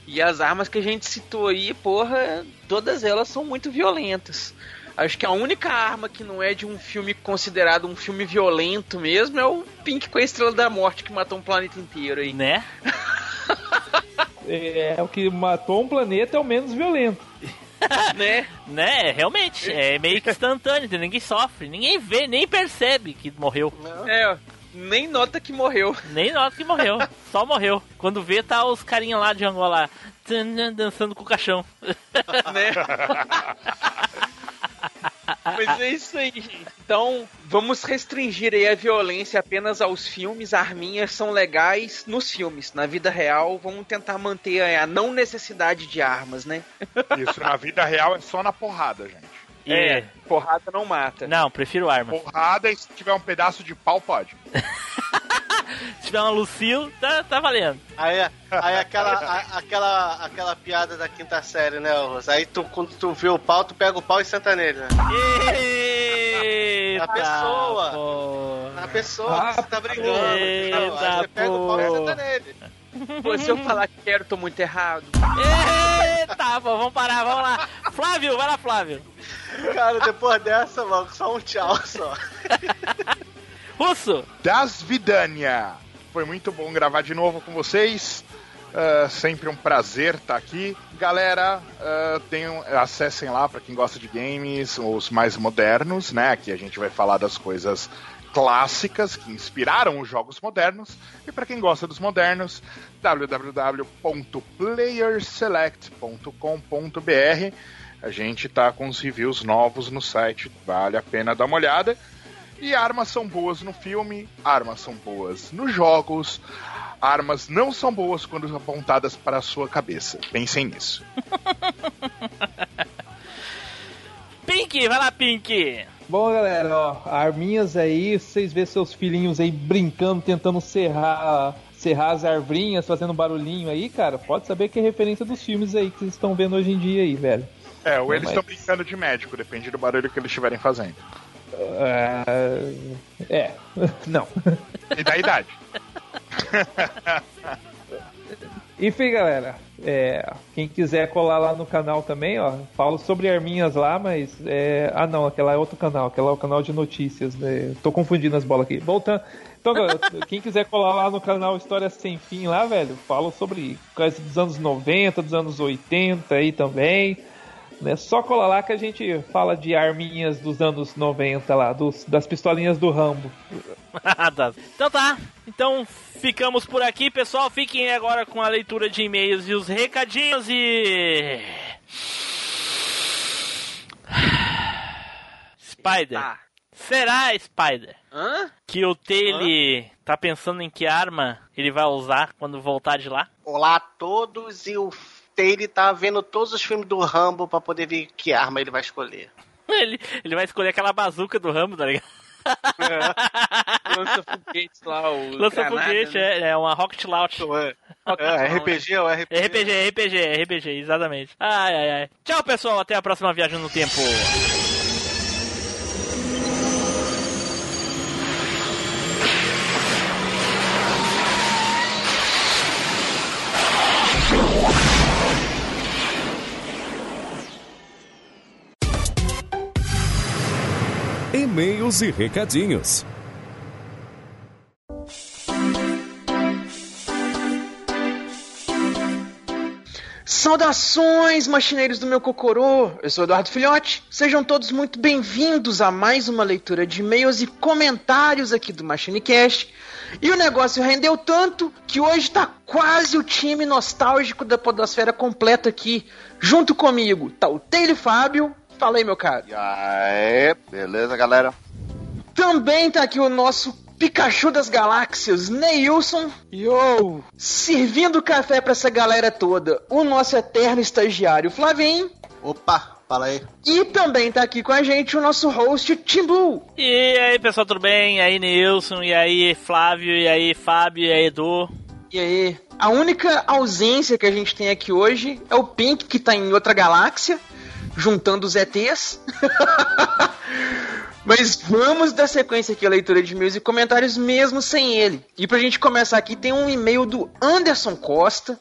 E as armas que a gente citou aí, porra, todas elas são muito violentas. Acho que a única arma que não é de um filme considerado um filme violento mesmo é o Pink com a Estrela da Morte que matou um planeta inteiro aí. Né? *laughs* É, o que matou um planeta é o menos violento. *laughs* *laughs* né? Né, realmente, é meio que instantâneo, ninguém sofre, ninguém vê, nem percebe que morreu. É, nem nota que morreu. Nem nota que morreu, *laughs* só morreu. Quando vê, tá os carinha lá de Angola dançando com o caixão. *laughs* né? Mas é isso aí, gente. Então, vamos restringir aí a violência apenas aos filmes. Arminhas são legais nos filmes. Na vida real, vamos tentar manter a não necessidade de armas, né? *laughs* Isso na vida real é só na porrada, gente. É, porrada não mata. Não, prefiro arma. Porrada e se tiver um pedaço de pau, pode. *laughs* *laughs* Se tiver uma Lucille, tá, tá valendo. Aí, aí aquela, a- aquela, aquela piada da quinta série, né, Rosa? Aí tu, quando tu vê o pau, tu pega o pau e senta nele, né? Eita, Na pessoa. pô. Na pessoa que você tá brigando. entendeu? Aí Eita, você pega o pau e senta nele. Pô, se eu falar que quero, tô muito errado. Eita, pô, vamos parar, vamos lá. Flávio, vai lá, Flávio. Cara, depois dessa, mano, só um tchau só. *laughs* Russo. Das Vidania. Foi muito bom gravar de novo com vocês. Ah, sempre um prazer estar aqui. Galera, ah, tenham- acessem lá para quem gosta de games, os mais modernos, né? Aqui a gente vai falar das coisas clássicas que inspiraram os jogos modernos. E para quem gosta dos modernos, www.playerselect.com.br. A gente tá com os reviews novos no site, vale a pena dar uma olhada. E armas são boas no filme, armas são boas nos jogos, armas não são boas quando apontadas para a sua cabeça. Pensem nisso. *laughs* Pink, vai lá, Pink. Bom, galera, ó, arminhas aí, vocês vê seus filhinhos aí brincando, tentando serrar, serrar as arvrinhas, fazendo barulhinho aí, cara, pode saber que é referência dos filmes aí que vocês estão vendo hoje em dia aí, velho. É, ou eles Mas- estão brincando de médico, depende do barulho que eles estiverem fazendo. É, é, não. E da idade. Enfim, galera, é, quem quiser colar lá no canal também, ó, falo sobre arminhas lá, mas é, ah não, aquela é outro canal, aquela é o canal de notícias, né? Tô confundindo as bolas aqui. Voltando. Então, galera, *laughs* quem quiser colar lá no canal História Sem Fim lá, velho, falo sobre coisas dos anos 90, dos anos 80 aí também. Né? Só cola lá que a gente fala de arminhas dos anos 90 lá, dos, das pistolinhas do Rambo. *laughs* Tá. então tá. Então ficamos por aqui, pessoal. Fiquem agora com a leitura de e-mails e os recadinhos e. Spider. Tá. Será, Spider, Hã? que o Taylor tá pensando em que arma ele vai usar quando voltar de lá? Olá a todos e o Taylor tá vendo todos os filmes do Rambo pra poder ver que arma ele vai escolher. Ele, ele vai escolher aquela bazuca do Rambo, tá ligado? Lança foguetes lá, o Lança granada, foguete, né? é, é uma Rocket Launch. É, RPG ou RPG? RPG, RPG, RPG, exatamente. Ai, ai, ai. Tchau, pessoal. Até a próxima viagem no tempo. E-mails e recadinhos. Saudações, machineiros do meu cocorô! Eu sou Eduardo Filhote. Sejam todos muito bem-vindos a mais uma leitura de e-mails e comentários aqui do MachineCast. E o negócio rendeu tanto que hoje tá quase o time nostálgico da Podosfera completo aqui. Junto comigo tá o Taylor Fábio. Fala aí, meu caro. E aí, beleza, galera? Também tá aqui o nosso Pikachu das Galáxias, Neilson. Yo! Servindo café pra essa galera toda, o nosso eterno estagiário Flavinho. Opa, fala aí. E também tá aqui com a gente o nosso host Tim Blue. E aí, pessoal, tudo bem? E aí, Nilson? E aí, Flávio? E aí, Fábio? E aí, Edu? E aí? A única ausência que a gente tem aqui hoje é o Pink, que tá em outra galáxia, juntando os ETs. *laughs* Mas vamos dar sequência aqui à leitura de e-mails e comentários mesmo sem ele. E pra gente começar aqui, tem um e-mail do Anderson Costa,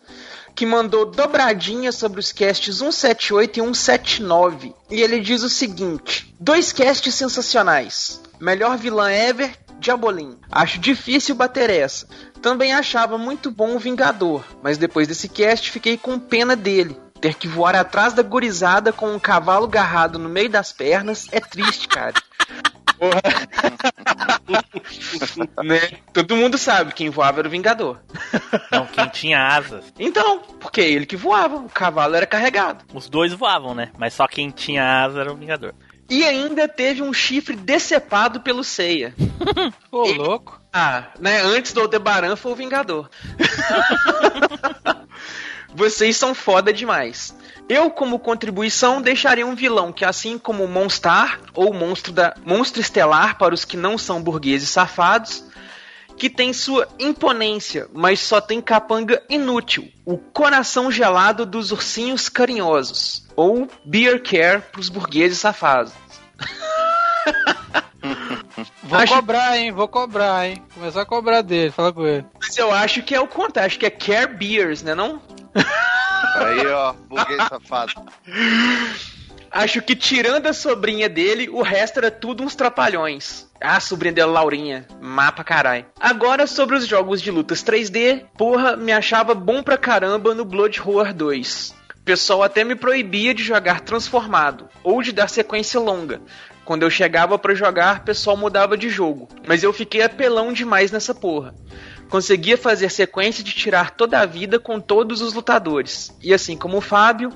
que mandou dobradinha sobre os casts 178 e 179. E ele diz o seguinte: dois casts sensacionais. Melhor vilã ever, Diabolim. Acho difícil bater essa. Também achava muito bom o Vingador, mas depois desse cast fiquei com pena dele. Ter que voar atrás da gurizada com um cavalo garrado no meio das pernas é triste, cara. né? Todo mundo sabe quem voava era o Vingador. Não, quem tinha asas. Então, porque é ele que voava, o cavalo era carregado. Os dois voavam, né? Mas só quem tinha asas era o Vingador. E ainda teve um chifre decepado pelo Seiya. *laughs* Ô, louco. Ah, né? Antes do Aldebaran foi o Vingador. *laughs* Vocês são foda demais. Eu, como contribuição, deixaria um vilão que, assim como Monstar, ou monstro, da, monstro estelar para os que não são burgueses safados, que tem sua imponência, mas só tem capanga inútil. O coração gelado dos ursinhos carinhosos. Ou Beer Care para os burgueses safados. *laughs* Vou Acho- cobrar, hein? Vou cobrar, hein? Começar a cobrar dele, fala com ele. Mas eu acho que é o contrário, acho que é Care Beers, né não? Aí, ó, buguei safado. Acho que tirando a sobrinha dele, o resto era tudo uns trapalhões. Ah, sobrinha dela, Laurinha. Mapa carai. Agora sobre os jogos de lutas 3D, porra, me achava bom pra caramba no Blood Roar 2. O pessoal até me proibia de jogar transformado, ou de dar sequência longa. Quando eu chegava pra jogar, o pessoal mudava de jogo. Mas eu fiquei apelão demais nessa porra. Conseguia fazer sequência de tirar toda a vida com todos os lutadores. E assim como o Fábio,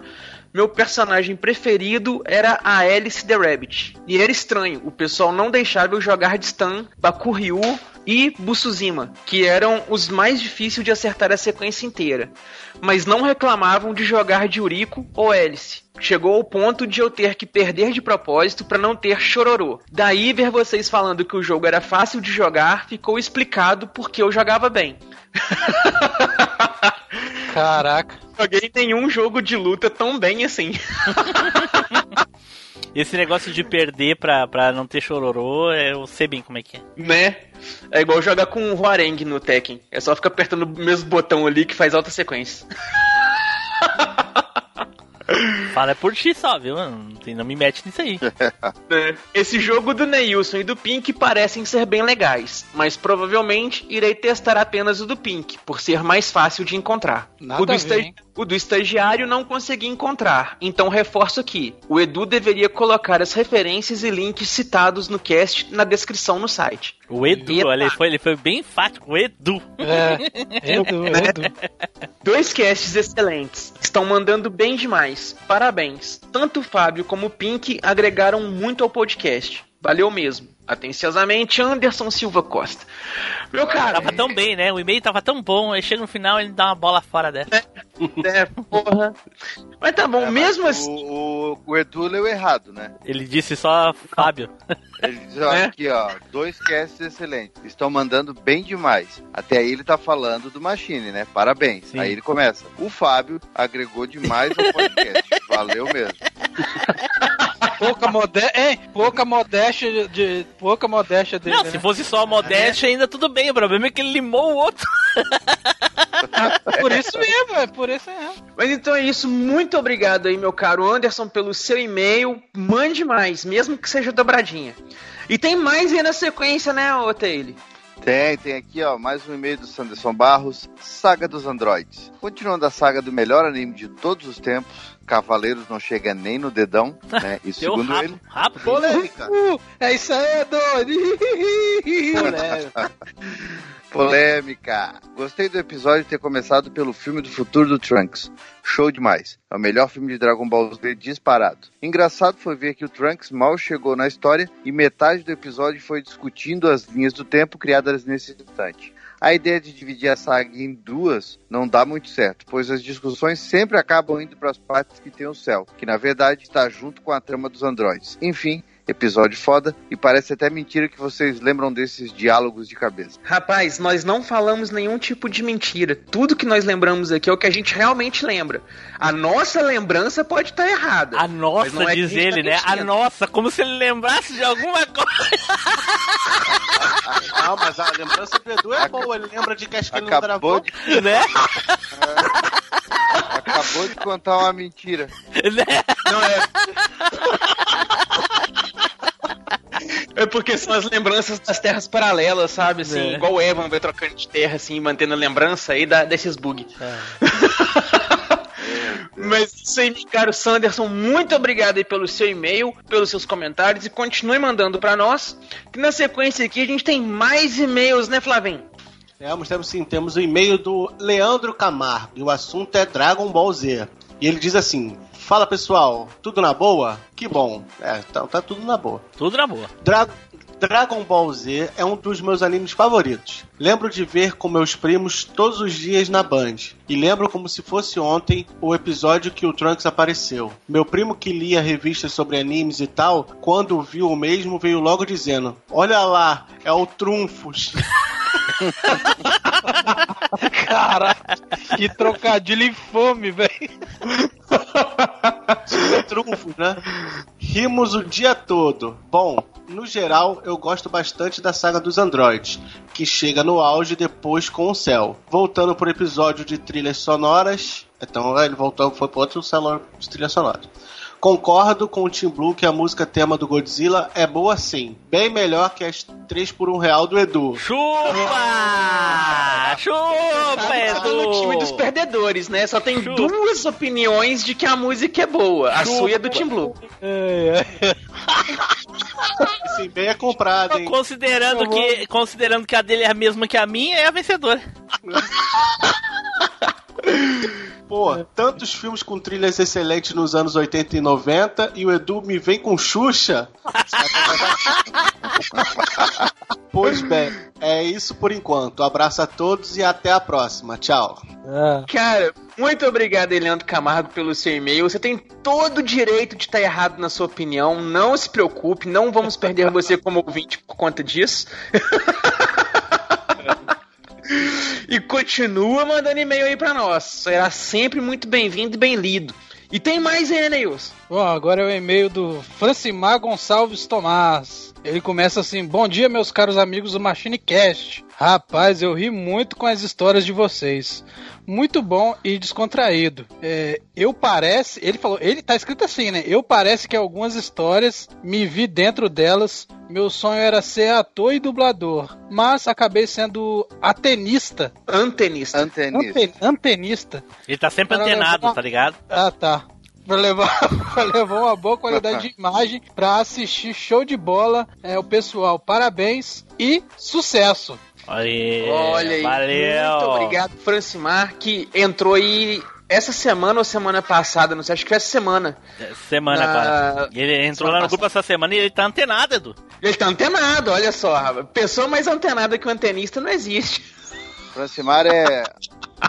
meu personagem preferido era a Alice the Rabbit. E era estranho, o pessoal não deixava eu jogar de Stan, Bakuryu e Busuzima, que eram os mais difíceis de acertar a sequência inteira. Mas não reclamavam de jogar de Uriko ou Alice. Chegou ao ponto de eu ter que perder de propósito para não ter chororô. Daí ver vocês falando que o jogo era fácil de jogar, ficou explicado porque eu jogava bem. *laughs* Caraca. Joguei nenhum jogo de luta tão bem assim. *laughs* Esse negócio de perder pra, pra não ter chororô, eu sei bem como é que é. Né? É igual jogar com o Huareng no Tekken. É só ficar apertando o mesmo botão ali que faz alta sequência. *laughs* Fala por ti só, viu? Não, tem- não me mete nisso aí. *laughs* É. Esse jogo do Neilson e do Pink parecem ser bem legais, mas provavelmente irei testar apenas o do Pink, por ser mais fácil de encontrar. Nada o, do o do estagiário não consegui encontrar, então reforço aqui. O Edu deveria colocar as referências e links citados no cast na descrição no site. O Edu, Eita. olha, ele foi, ele foi bem enfático. O Edu. É, *laughs* Edu, Edu. Dois casts excelentes. Estão mandando bem demais. Parabéns. Tanto o Fábio como o Pink agregaram muito ao podcast. Valeu mesmo. Atenciosamente, Anderson Silva Costa. Meu cara, Tava tão bem, né? O e-mail tava tão bom, aí chega no final ele dá uma bola fora dessa. é, porra. Mas tá bom, mesmo o, assim. O, o Edu leu errado, né? Ele disse só Fábio. *laughs* Ele diz, ó, É? aqui, ó, dois casts excelentes. Estão mandando bem demais. Até aí ele tá falando do Machine, né? Parabéns. Sim. Aí ele começa. O Fábio agregou demais ao podcast. *laughs* Valeu mesmo. Pouca modéstia, hein? Pouca modéstia de, pouca modéstia dele. Não, né? se fosse só a modéstia, ainda tudo bem. O problema é que ele limou o outro. Por isso mesmo, é por isso mesmo. Mas então é isso. Muito obrigado aí, meu caro Anderson, pelo seu e-mail. Mande mais, mesmo que seja dobradinha. E tem mais aí na sequência, né, ô Taylor? Tem, tem aqui, ó, mais um e-mail do Sanderson Barros, Saga dos Androides. Continuando a saga do melhor anime de todos os tempos, Cavaleiros não chega nem no dedão, né? E *laughs* Deu segundo rápido, ele, rápido. Polêmica. Uh, *laughs* é isso aí, doido. *laughs* polêmica. Gostei do episódio ter começado pelo filme do futuro do Trunks. Show demais. É o melhor filme de Dragon Ball Z disparado. Engraçado foi ver que o Trunks mal chegou na história e metade do episódio foi discutindo as linhas do tempo criadas nesse instante. A ideia de dividir a saga em duas não dá muito certo, pois as discussões sempre acabam indo para as partes que tem o céu, que na verdade está junto com a trama dos androides. Enfim, episódio foda e parece até mentira que vocês lembram desses diálogos de cabeça. Rapaz, nós não falamos nenhum tipo de mentira. Tudo que nós lembramos aqui é o que a gente realmente lembra. A nossa lembrança pode estar errada. A nossa, é diz a tá ele, né? A nossa, como se ele lembrasse de alguma coisa. *laughs* Não, mas a lembrança do Edu é boa. Ele lembra de que acho que ele não Acabou gravou. de, né? acabou de contar uma mentira. né? Não é. *laughs* É porque são as lembranças das terras paralelas, sabe? Assim, É. igual o Evan vai trocando de terra, assim, mantendo a lembrança aí da, desses bugs. Mas isso aí, meu caro Sanderson, muito obrigado aí pelo seu e-mail, pelos seus comentários e continue mandando pra nós. Que na sequência aqui a gente tem mais e-mails, né, Flavinho? Temos, temos sim, temos o e-mail do Leandro Camargo e o assunto é Dragon Ball Z. E ele diz assim: Fala pessoal, tudo na boa? Que bom. É, então tá tudo na boa. Tudo na boa. Dra- Dragon Ball Z é um dos meus animes favoritos. Lembro de ver com meus primos todos os dias na Band. E lembro como se fosse ontem o episódio que o Trunks apareceu. Meu primo que lia revistas sobre animes e tal, quando viu o mesmo, veio logo dizendo: Olha lá, é o Trunfos. *laughs* Cara, que trocadilho infame, velho. Super trunfos, né? Rimos o dia todo. Bom, no geral, eu gosto bastante da saga dos androides, que chega no auge depois com o céu. Voltando pro episódio de trilhas sonoras. Então ele voltou, foi pro outro salão de trilhas sonoras. Concordo com o Team Blue que a música tema do Godzilla é boa sim. Bem melhor que as 3 por 1 real do Edu. Chupa! Chupa, Tá no time dos Edu! perdedores, né? Só tem duas opiniões de que a música é boa. A sua e a do Team Blue. *laughs* Sim, bem é comprado, hein? Considerando que, considerando que a dele é a mesma que a minha, é a vencedora. *laughs* Pô, tantos filmes com trilhas excelentes nos anos 80 e 90 e o Edu me vem com Xuxa? *laughs* pois bem, é isso por enquanto. Abraço a todos e até a próxima. Tchau. Cara, muito obrigado, Leandro Camargo, pelo seu e-mail. Você tem todo o direito de estar errado na sua opinião. Não se preocupe, não vamos perder você como ouvinte por conta disso. *laughs* e continua mandando e-mail aí pra nós. Será sempre muito bem-vindo e bem lido. E tem mais aí, Neilson? Bom, agora é o e-mail do Francimar Gonçalves Tomás. Ele começa assim: Bom dia, meus caros amigos do Machine Cast. Rapaz, eu ri muito com as histórias de vocês. Muito bom e descontraído. É, eu parece, ele falou, ele tá escrito assim, né? Eu parece que algumas histórias me vi dentro delas. Meu sonho era ser ator e dublador, mas acabei sendo atenista. Antenista. Antenista. Ante- antenista. Ele tá sempre Para antenado, levar- tá ligado? Ah, tá. Pra levar, *laughs* pra levar uma boa qualidade de imagem pra assistir show de bola. É, o pessoal, parabéns e sucesso. Aí, Olha aí. valeu. Muito obrigado, Francimar, que entrou aí essa semana ou semana passada, não sei, acho que foi essa semana. Semana, Na-. Ele entrou lá no grupo essa semana e ele tá antenado, Edu. Ele tá antenado, olha só. Pessoa mais antenada que o antenista não existe. Francimar é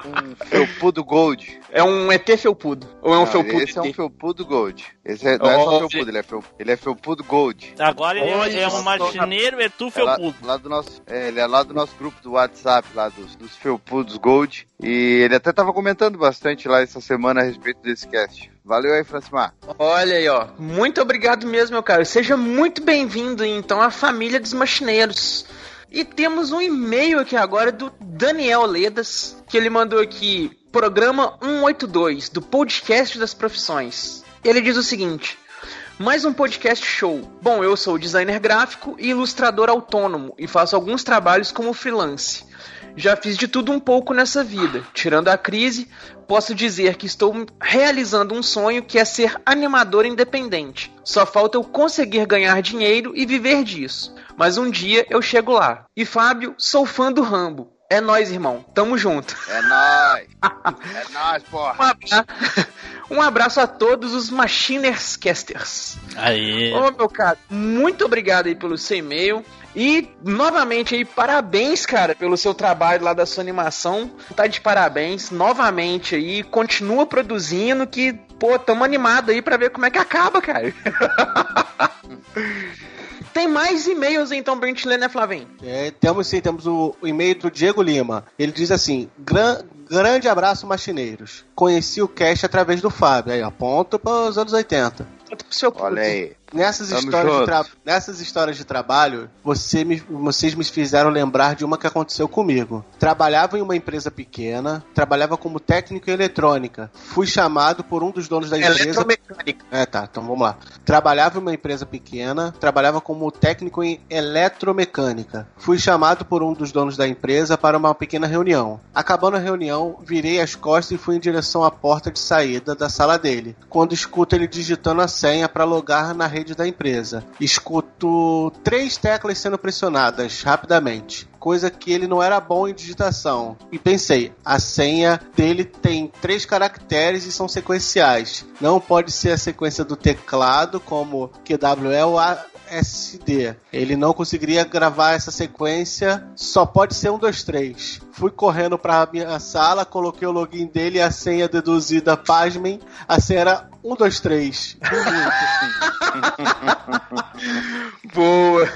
um felpudo gold. É um ET felpudo. Ou é um Não, felpudo Esse é um ET? felpudo gold. Esse é, não é só felpudo, ele é, fel, ele é felpudo gold. Agora ele Olha é um só, martineiro Etu É lá, Felpudo. lá do nosso, é, ele é lá do nosso grupo do WhatsApp, lá dos, dos felpudos gold. E ele até tava comentando bastante lá essa semana a respeito desse cast. Valeu aí, Francimar. Olha aí, ó. Muito obrigado mesmo, meu caro. Seja muito bem-vindo, então, à família dos machineiros. E temos um e-mail aqui agora do Daniel Ledas, que ele mandou aqui, programa 182, do podcast das profissões. Ele diz o seguinte: mais um podcast show. Bom, eu sou designer gráfico e ilustrador autônomo e faço alguns trabalhos como freelance. Já fiz de tudo um pouco nessa vida. Tirando a crise, posso dizer que estou realizando um sonho que é ser animador independente. Só falta eu conseguir ganhar dinheiro e viver disso. Mas um dia eu chego lá. E Fábio, sou fã do Rambo. É nóis, irmão. Tamo junto. É nóis. *laughs* é nóis, Um porra. *laughs* Um abraço a todos os Machiners Casters. Aí. Ô, meu cara, muito obrigado aí pelo seu e-mail. E, novamente aí, parabéns, cara, pelo seu trabalho lá da sua animação. Tá de parabéns, novamente aí. Continua produzindo que, pô, tamo animado aí pra ver como é que acaba, cara. *laughs* Tem mais e-mails então pra gente ler, né, Flavinho? É, temos sim, temos o, o e-mail do Diego Lima. Ele diz assim: "Gran- grande abraço, machineiros. Conheci o cast através do Fábio. Aí, ó, ponto para os anos 80. Olha aí. Nessas Tamo histórias, de tra- nessas histórias de trabalho, você me- vocês me fizeram lembrar de uma que aconteceu comigo. Trabalhava em uma empresa pequena, trabalhava como técnico em eletrônica. Fui chamado por um dos donos da empresa. Eletromecânica. É, tá, então vamos lá. Trabalhava em uma empresa pequena, trabalhava como técnico em eletromecânica. Fui chamado por um dos donos da empresa para uma pequena reunião. Acabando a reunião, virei as costas e fui em direção à porta de saída da sala dele. Quando escuto ele digitando a senha para logar na rede da empresa. Escuto três teclas sendo pressionadas rapidamente. Coisa que ele não era bom em digitação. E pensei, a senha dele tem três caracteres e são sequenciais. Não pode ser a sequência do teclado, como QWE ASD. Ele não conseguiria gravar essa sequência, só pode ser um, dois, três. Fui correndo para minha sala, coloquei o login dele e a senha deduzida, pasmem, a senha era um, dois, três. *laughs* Boa.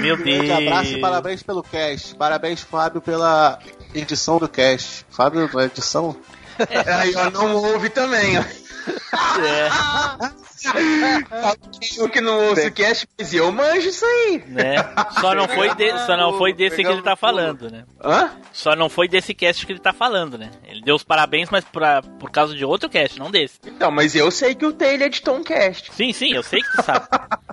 Meu Grande Deus. abraço e parabéns pelo cast. Parabéns, Fábio, pela edição do cast. Fábio, edição? Aí, ó, não ouve também, ó. É, *laughs* Eu que não ouço o cast, mas eu manjo isso aí. né? Só não foi, de- só não foi desse que ele tá falando, né? Hã? Só não foi desse cast que ele tá falando, né? Ele deu os parabéns, mas pra, por causa de outro cast, não desse. Então, mas eu sei que o Taylor editou um cast. Sim, sim, eu sei que tu sabe. *laughs*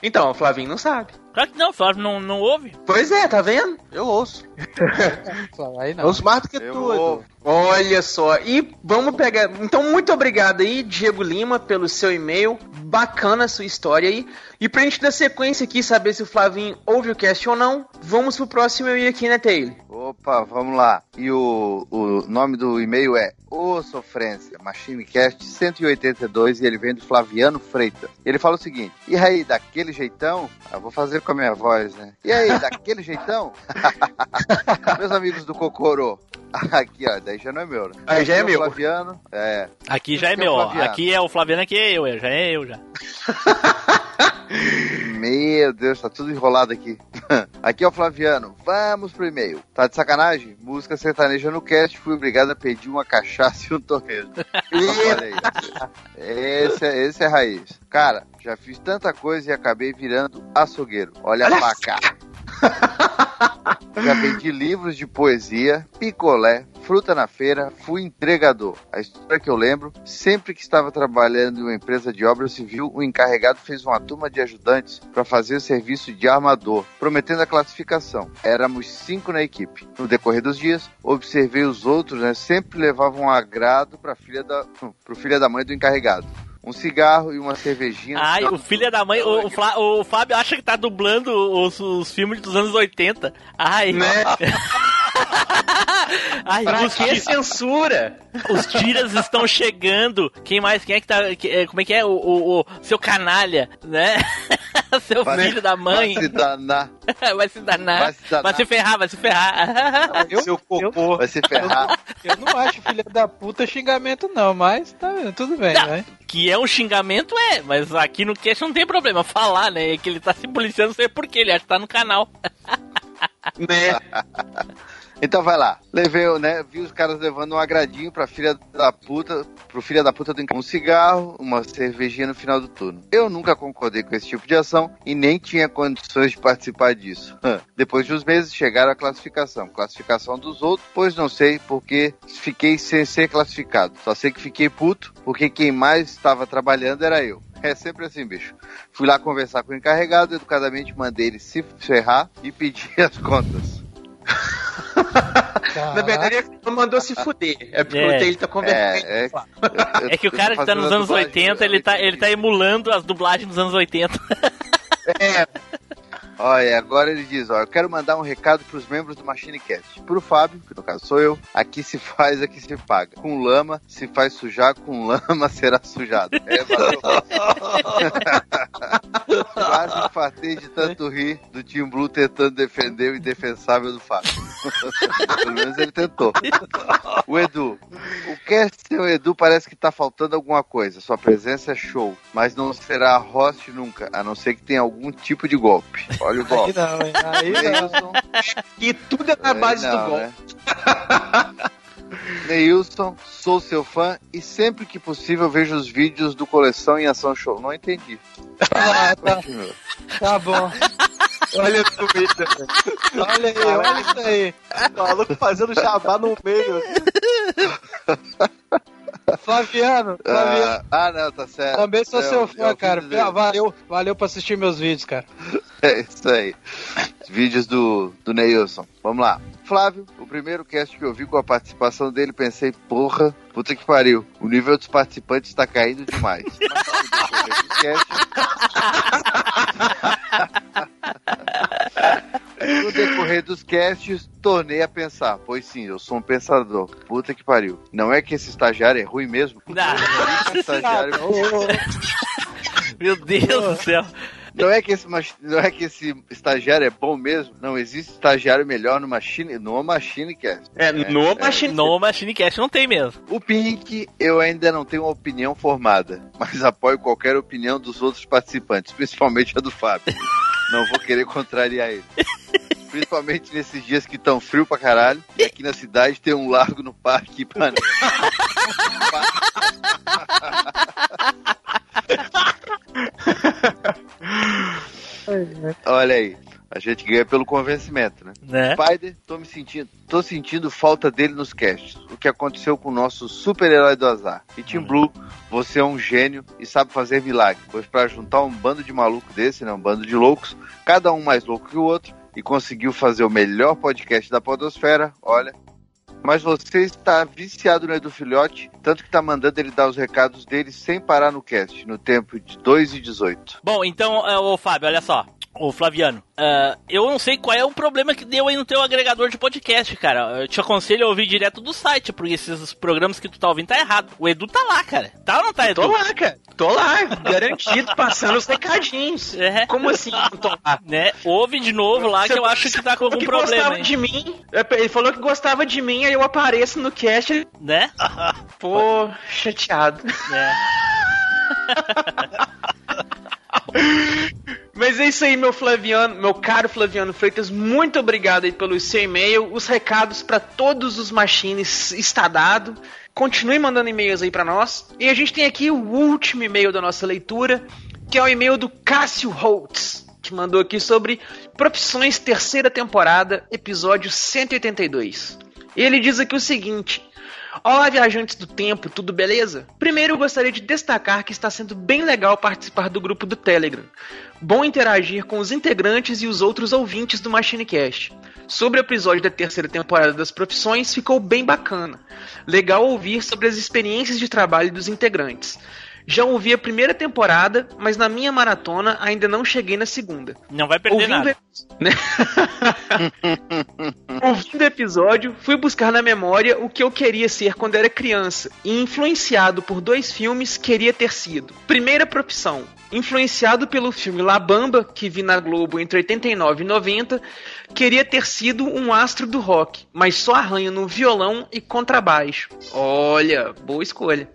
Então, o Flavinho não sabe. Claro que não, o Flávio não, não ouve. Pois é, tá vendo? Eu ouço. *laughs* Aí Eu não. ouço mais do que Eu tu, Edu. ouvo. Olha só, e vamos pegar. Então, muito obrigado aí, Diego Lima, pelo seu e-mail. Bacana a sua história aí. E pra gente dar sequência aqui, saber se o Flavinho ouve o cast ou não, vamos pro próximo e-mail aqui, né, Taylor? Opa, vamos lá. E o, o nome do e-mail é O Sofrência, MachineCast 182, e ele vem do Flaviano Freitas. Ele fala o seguinte: E aí, daquele jeitão? Eu vou fazer com a minha voz, né? E aí, *laughs* daquele jeitão? *laughs* Meus amigos do Cocorô. *laughs* Aqui, ó, já não é meu, né? Aí já é Aqui o meu. Flaviano, é. Aqui já é é meu, ó. Aqui é o Flaviano, aqui é eu, é, já é eu já. *laughs* Meu Deus, tá tudo enrolado aqui. *laughs* aqui é o Flaviano. Vamos pro e-mail. Tá de sacanagem? Música sertaneja no cast. Fui obrigado a pedir uma cachaça e um torresmo. *laughs* Olha. Esse é, esse é raiz. Cara, já fiz tanta coisa e acabei virando açougueiro. Olha a faca. *laughs* Já vendi livros de poesia, picolé, fruta na feira, fui entregador. A história que eu lembro, sempre que estava trabalhando em uma empresa de obra civil, o encarregado fez uma turma de ajudantes para fazer o serviço de armador, prometendo a classificação. Éramos cinco na equipe. No decorrer dos dias, observei os outros, né, sempre levavam um agrado para filha da, pro filho da mãe do encarregado. Um cigarro e uma cervejinha. Ai, o filho da mãe, o, o, Flá- o Fábio acha que tá dublando os, os filmes dos anos 80. Ai, Né? *laughs* *laughs* Ai, Pra os que censura? Os tiras estão chegando. Quem mais? Quem é que tá. é, como é que é? O, o- o seu canalha, né? *laughs* seu Vai- filho da mãe. Vai se danar. *laughs* vai se danar. Vai se danar. Vai se ferrar, vai se ferrar. Eu, Seu cocô. Vai se ferrar. eu não acho filha da puta xingamento, não, mas tá, tudo bem, Não, né? Que é um xingamento, é, mas aqui no cast não tem problema falar, né? Que ele tá se policiando, não sei porquê, ele acha que tá no canal. Né? Então vai lá. Levei, né? Vi os caras levando um agradinho pra filha da puta, pro filho da puta do um cigarro, uma cervejinha no final do turno. Eu nunca concordei com esse tipo de ação e nem tinha condições de participar disso. Depois de uns meses chegaram a classificação. Classificação dos outros, pois não sei porque fiquei sem ser classificado. Só sei que fiquei puto porque quem mais estava trabalhando era eu. É sempre assim, bicho. Fui lá conversar com o encarregado, educadamente mandei ele se ferrar e pedir *laughs* as contas. *laughs* Na verdade, ele mandou se fuder. É porque É. ele tá conversando. É, é, É que o cara que tá nos anos 80, ele tá, ele tá emulando as dublagens dos anos 80. Olha, agora ele diz, ó, eu quero mandar um recado pros membros do Machine Cast. Pro Fábio, que no caso sou eu, aqui se *laughs* faz, aqui se paga. Com lama, se faz sujar, com *laughs* lama será sujado. É. *laughs* Quase fartei de tanto rir do Team Blue tentando defender o indefensável do Fábio. Pelo menos ele tentou. O Edu. O cast seu Edu parece que tá faltando alguma coisa. Sua presença é show, mas não será host nunca, a não ser que tenha algum tipo de golpe. Olha o Aí golpe. não, hein? Aí. Neilson, E tudo é na base Aí do não, golpe. né? *laughs* Neilson, sou seu fã e sempre que possível vejo os vídeos do Coleção em Ação Show. Não entendi. Ah, *laughs* tá, tá bom. Olha o Twitter. Olha aí, olha isso aí. O maluco fazendo jabá no meio. *laughs* Flaviano, Flaviano. Ah, ah, não, tá certo. Também sou É seu o- é fã, cara. dele. Valeu, valeu por assistir meus vídeos, cara. *laughs* É isso aí. Os vídeos do, do Neilson. Vamos lá. Flávio, o primeiro cast que eu vi com a participação dele, pensei, porra, puta que pariu. O nível dos participantes está caindo demais. *laughs* No decorrer dos casts- tornei a pensar. Pois sim, eu sou um pensador. Puta que pariu. Não é que esse estagiário é ruim mesmo? Esse estagiário *laughs* Meu Deus do céu. Não é, que esse, não é que esse estagiário é bom mesmo? Não existe estagiário melhor no Machine, no Machine Cast. É, no Machine No Machine Cast não tem mesmo. O Pink, eu ainda não tenho uma opinião formada, mas apoio qualquer opinião dos outros participantes, principalmente a do Fábio. *laughs* Não vou querer contrariar ele. Principalmente nesses dias que estão frio pra caralho e aqui na cidade tem um largo no Parque Ipanema. *laughs* Olha aí, a gente ganha pelo convencimento, né? Né? Spider, tô me sentindo, tô sentindo falta dele nos casts. O que aconteceu com o nosso super-herói do azar. E Team Blue, você é um gênio e sabe fazer milagre, pois para juntar um bando de maluco desse, né, um bando de loucos, cada um mais louco que o outro, e conseguiu fazer o melhor podcast da podosfera, olha. Mas você está viciado no Edu Filhote, tanto que tá mandando ele dar os recados dele sem parar no cast, no tempo de 2 e 18. Bom, então, é, ô Fábio, olha só. Ô Flaviano, ah, eu não sei qual é o problema que deu aí no teu agregador de podcast, cara. Eu te aconselho a ouvir direto do site, porque esses programas que tu tá ouvindo tá errado. O Edu tá lá, cara. Tá ou não tá, Edu? Tô lá, cara. Tô lá, garantido, passando os recadinhos. *laughs* É. Como assim não tô lá? Né? Ouve de novo lá que eu acho que tá com Ele algum que problema, gostava hein? de mim. Ele falou que gostava de mim, aí eu apareço no cast. ele- Né? *laughs* Pô, chateado. É. *laughs* Mas é isso aí, meu Flaviano, meu caro Flaviano Freitas, muito obrigado aí pelo seu e-mail. Os recados para todos os machines está dado. Continue mandando e-mails aí para nós. E a gente tem aqui o último e-mail da nossa leitura, que é o e-mail do Cássio Holtz, que mandou aqui sobre Profissões terceira temporada, episódio 182. Ele diz aqui o seguinte: Olá, viajantes do tempo, tudo beleza? Primeiro, eu gostaria de destacar que está sendo bem legal participar do grupo do Telegram. Bom interagir com os integrantes e os outros ouvintes do MachineCast. Sobre o episódio da terceira temporada das profissões, ficou bem bacana. Legal ouvir sobre as experiências de trabalho dos integrantes. Já ouvi a primeira temporada, mas na minha maratona ainda não cheguei na segunda. Não vai perder Ouvindo nada. *laughs* Ouvindo o episódio, fui buscar na memória o que eu queria ser quando era criança e, influenciado por dois filmes, queria ter sido. Primeira profissão. Influenciado pelo filme La Bamba, que vi na Globo entre 89 e 90, queria ter sido um astro do rock, mas só arranho no violão e contrabaixo. Olha, boa escolha.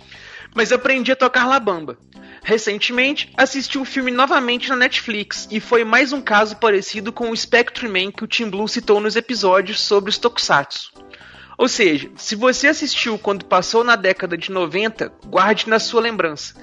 Mas aprendi a tocar La Bamba. Recentemente, assisti o filme novamente na Netflix e foi mais um caso parecido com o Spectre Man que o Tim Blue citou nos episódios sobre os Tokusatsu. Ou seja, se você assistiu quando passou na década de 90, guarde na sua lembrança.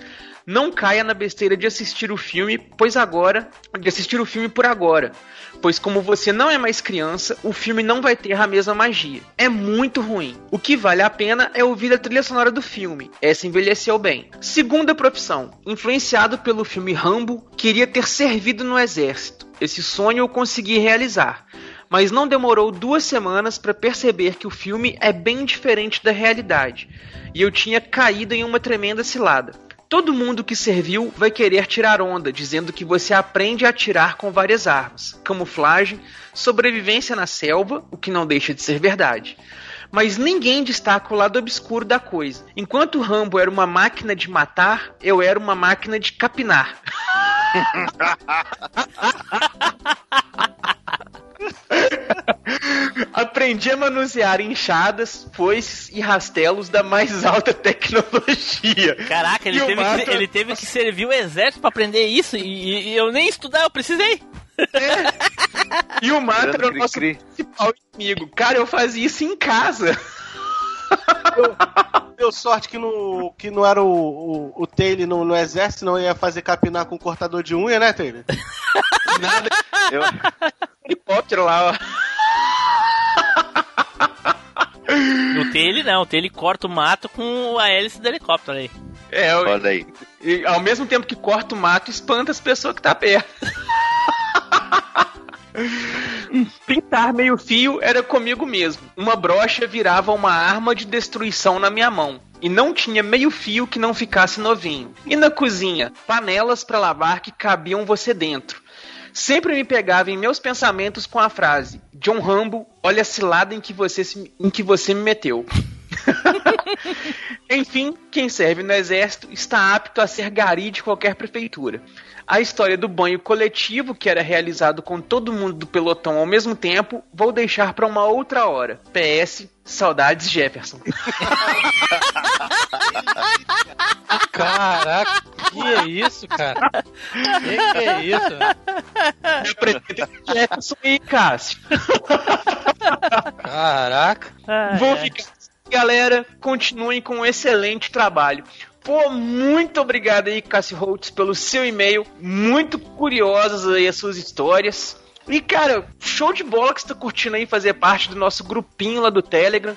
Não caia na besteira de assistir o filme, pois agora, de assistir o filme por agora, pois como você não é mais criança, o filme não vai ter a mesma magia. É muito ruim. O que vale a pena é ouvir a trilha sonora do filme. Essa envelheceu bem. Segunda profissão, influenciado pelo filme Rambo, queria ter servido no exército. Esse sonho eu consegui realizar mas não demorou duas semanas para perceber que o filme é bem diferente da realidade, e eu tinha caído em uma tremenda cilada. Todo mundo que serviu vai querer tirar onda, dizendo que você aprende a atirar com várias armas, camuflagem, sobrevivência na selva, o que não deixa de ser verdade. Mas ninguém destaca o lado obscuro da coisa. Enquanto Rambo era uma máquina de matar, eu era uma máquina de capinar. *laughs* *laughs* Aprendi a manusear enxadas, foices e rastelos da mais alta tecnologia. Caraca, ele o teve, que, ele teve que servir o exército pra aprender isso e, e eu nem estudar, eu precisei. E o Matra era o Cri, nosso cri. principal inimigo. Cara, eu fazia isso em casa. Deu sorte que, no, que não era o, o, o Taylor no, no exército, não ia fazer capinar com cortador de unha, né, Taylor? Nada. Eu, Helicóptero lá, ó. No Taylor não, o Taylor corta o mato com a hélice do helicóptero aí. É, eu- olha aí. e ao mesmo tempo que corta o mato, espanta as pessoas que tá perto. Pintar meio fio era comigo mesmo. Uma brocha virava uma arma de destruição na minha mão. E não tinha meio fio que não ficasse novinho. E na cozinha, panelas para lavar que cabiam você dentro. Sempre me pegava em meus pensamentos com a frase: John Rambo, olha a cilada em que você, se- em que você me meteu. *laughs* Enfim, quem serve no exército está apto a ser gari de qualquer prefeitura. A história do banho coletivo, que era realizado com todo mundo do pelotão ao mesmo tempo, vou deixar para uma outra hora. PS, saudades Jefferson. *laughs* Caraca, que é isso, cara? Que que é isso? Me apresenta esse Jefferson aí, Cássio. Caraca. Vou ficar. assim, Galera, continuem com um excelente trabalho. Pô, muito obrigado aí, Cássio Holtz, pelo seu e-mail. Muito curiosas aí as suas histórias. E, cara, show de bola que você tá curtindo aí fazer parte do nosso grupinho lá do Telegram.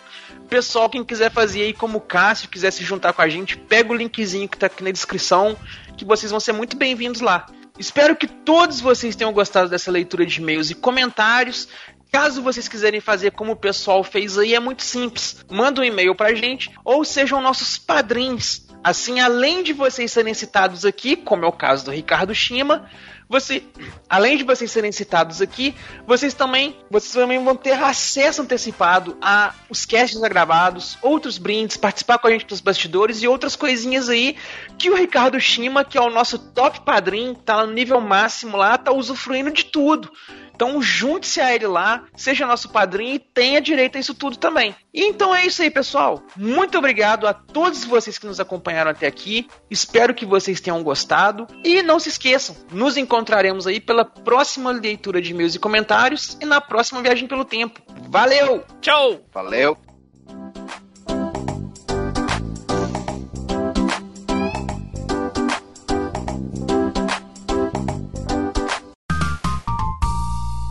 Pessoal, quem quiser fazer aí como o Cássio, quiser se juntar com a gente, pega o linkzinho que tá aqui na descrição, que vocês vão ser muito bem-vindos lá. Espero que todos vocês tenham gostado dessa leitura de e-mails e comentários. Caso vocês quiserem fazer como o pessoal fez aí, é muito simples. Manda um e-mail pra gente ou sejam nossos padrinhos. Assim, além de vocês serem citados aqui, como é o caso do Ricardo Shima, você, além de vocês serem citados aqui, vocês também, vocês também vão ter acesso antecipado a os casts gravados, outros brindes, participar com a gente dos bastidores e outras coisinhas aí que o Ricardo Shima, que é o nosso top padrinho, tá no nível máximo lá, tá usufruindo de tudo. Então junte-se a ele lá, seja nosso padrinho e tenha direito a isso tudo também. E então é isso aí, pessoal. Muito obrigado a todos vocês que nos acompanharam até aqui. Espero que vocês tenham gostado. E não se esqueçam, nos encontraremos aí pela próxima leitura de e-mails e comentários e na próxima viagem pelo tempo. Valeu! Tchau! Valeu.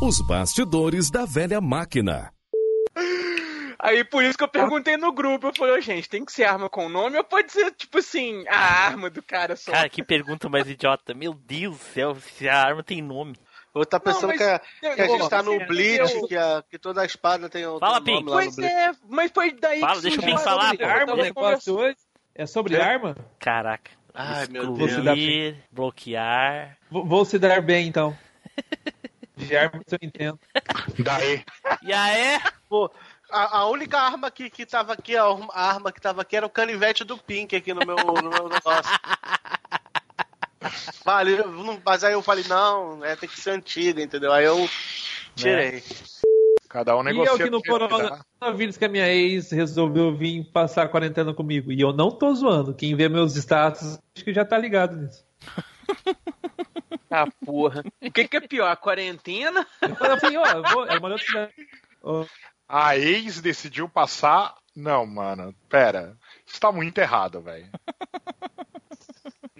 Os bastidores da velha máquina. Aí por isso que eu perguntei no grupo, eu falei, ô gente, tem que ser arma com nome ou pode ser, tipo assim, a arma do cara só? Cara, que pergunta mais idiota. Meu Deus do céu, se a arma tem nome. Ou tá pensando mas- que, a, eu- que a gente eu- tá no eu- Bleach, eu- que, a- que toda a espada tem o Fala, Pim. nome lá no Pois é, mas foi daí Fala, que deixa o Pim a falar, sobre pô. arma, O negócio hoje é sobre É? arma? Caraca. Ai, meu Excluir, bloquear. Vou, vou se dar bem, então. *laughs* De arma eu entendo. Daí. E aí? Pô, a, a única arma que, que tava aqui, a, arma- a arma que tava aqui era o canivete do Pink aqui no meu, no meu negócio. Vale, eu mas aí eu falei, não, é, tem que ser antiga, entendeu? Aí eu tirei. Cada um E eu negocia que no do jeito que dá. coronavírus que a minha ex resolveu vir passar a quarentena comigo. E eu não tô zoando. Quem vê meus status, acho que já tá ligado nisso. *laughs* Ah, porra. O que, que é pior, a quarentena? Eu falei, ó, eu vou, ela mandou cidade. Ó, A ex decidiu passar. Não, mano, pera. Isso tá muito errado, velho.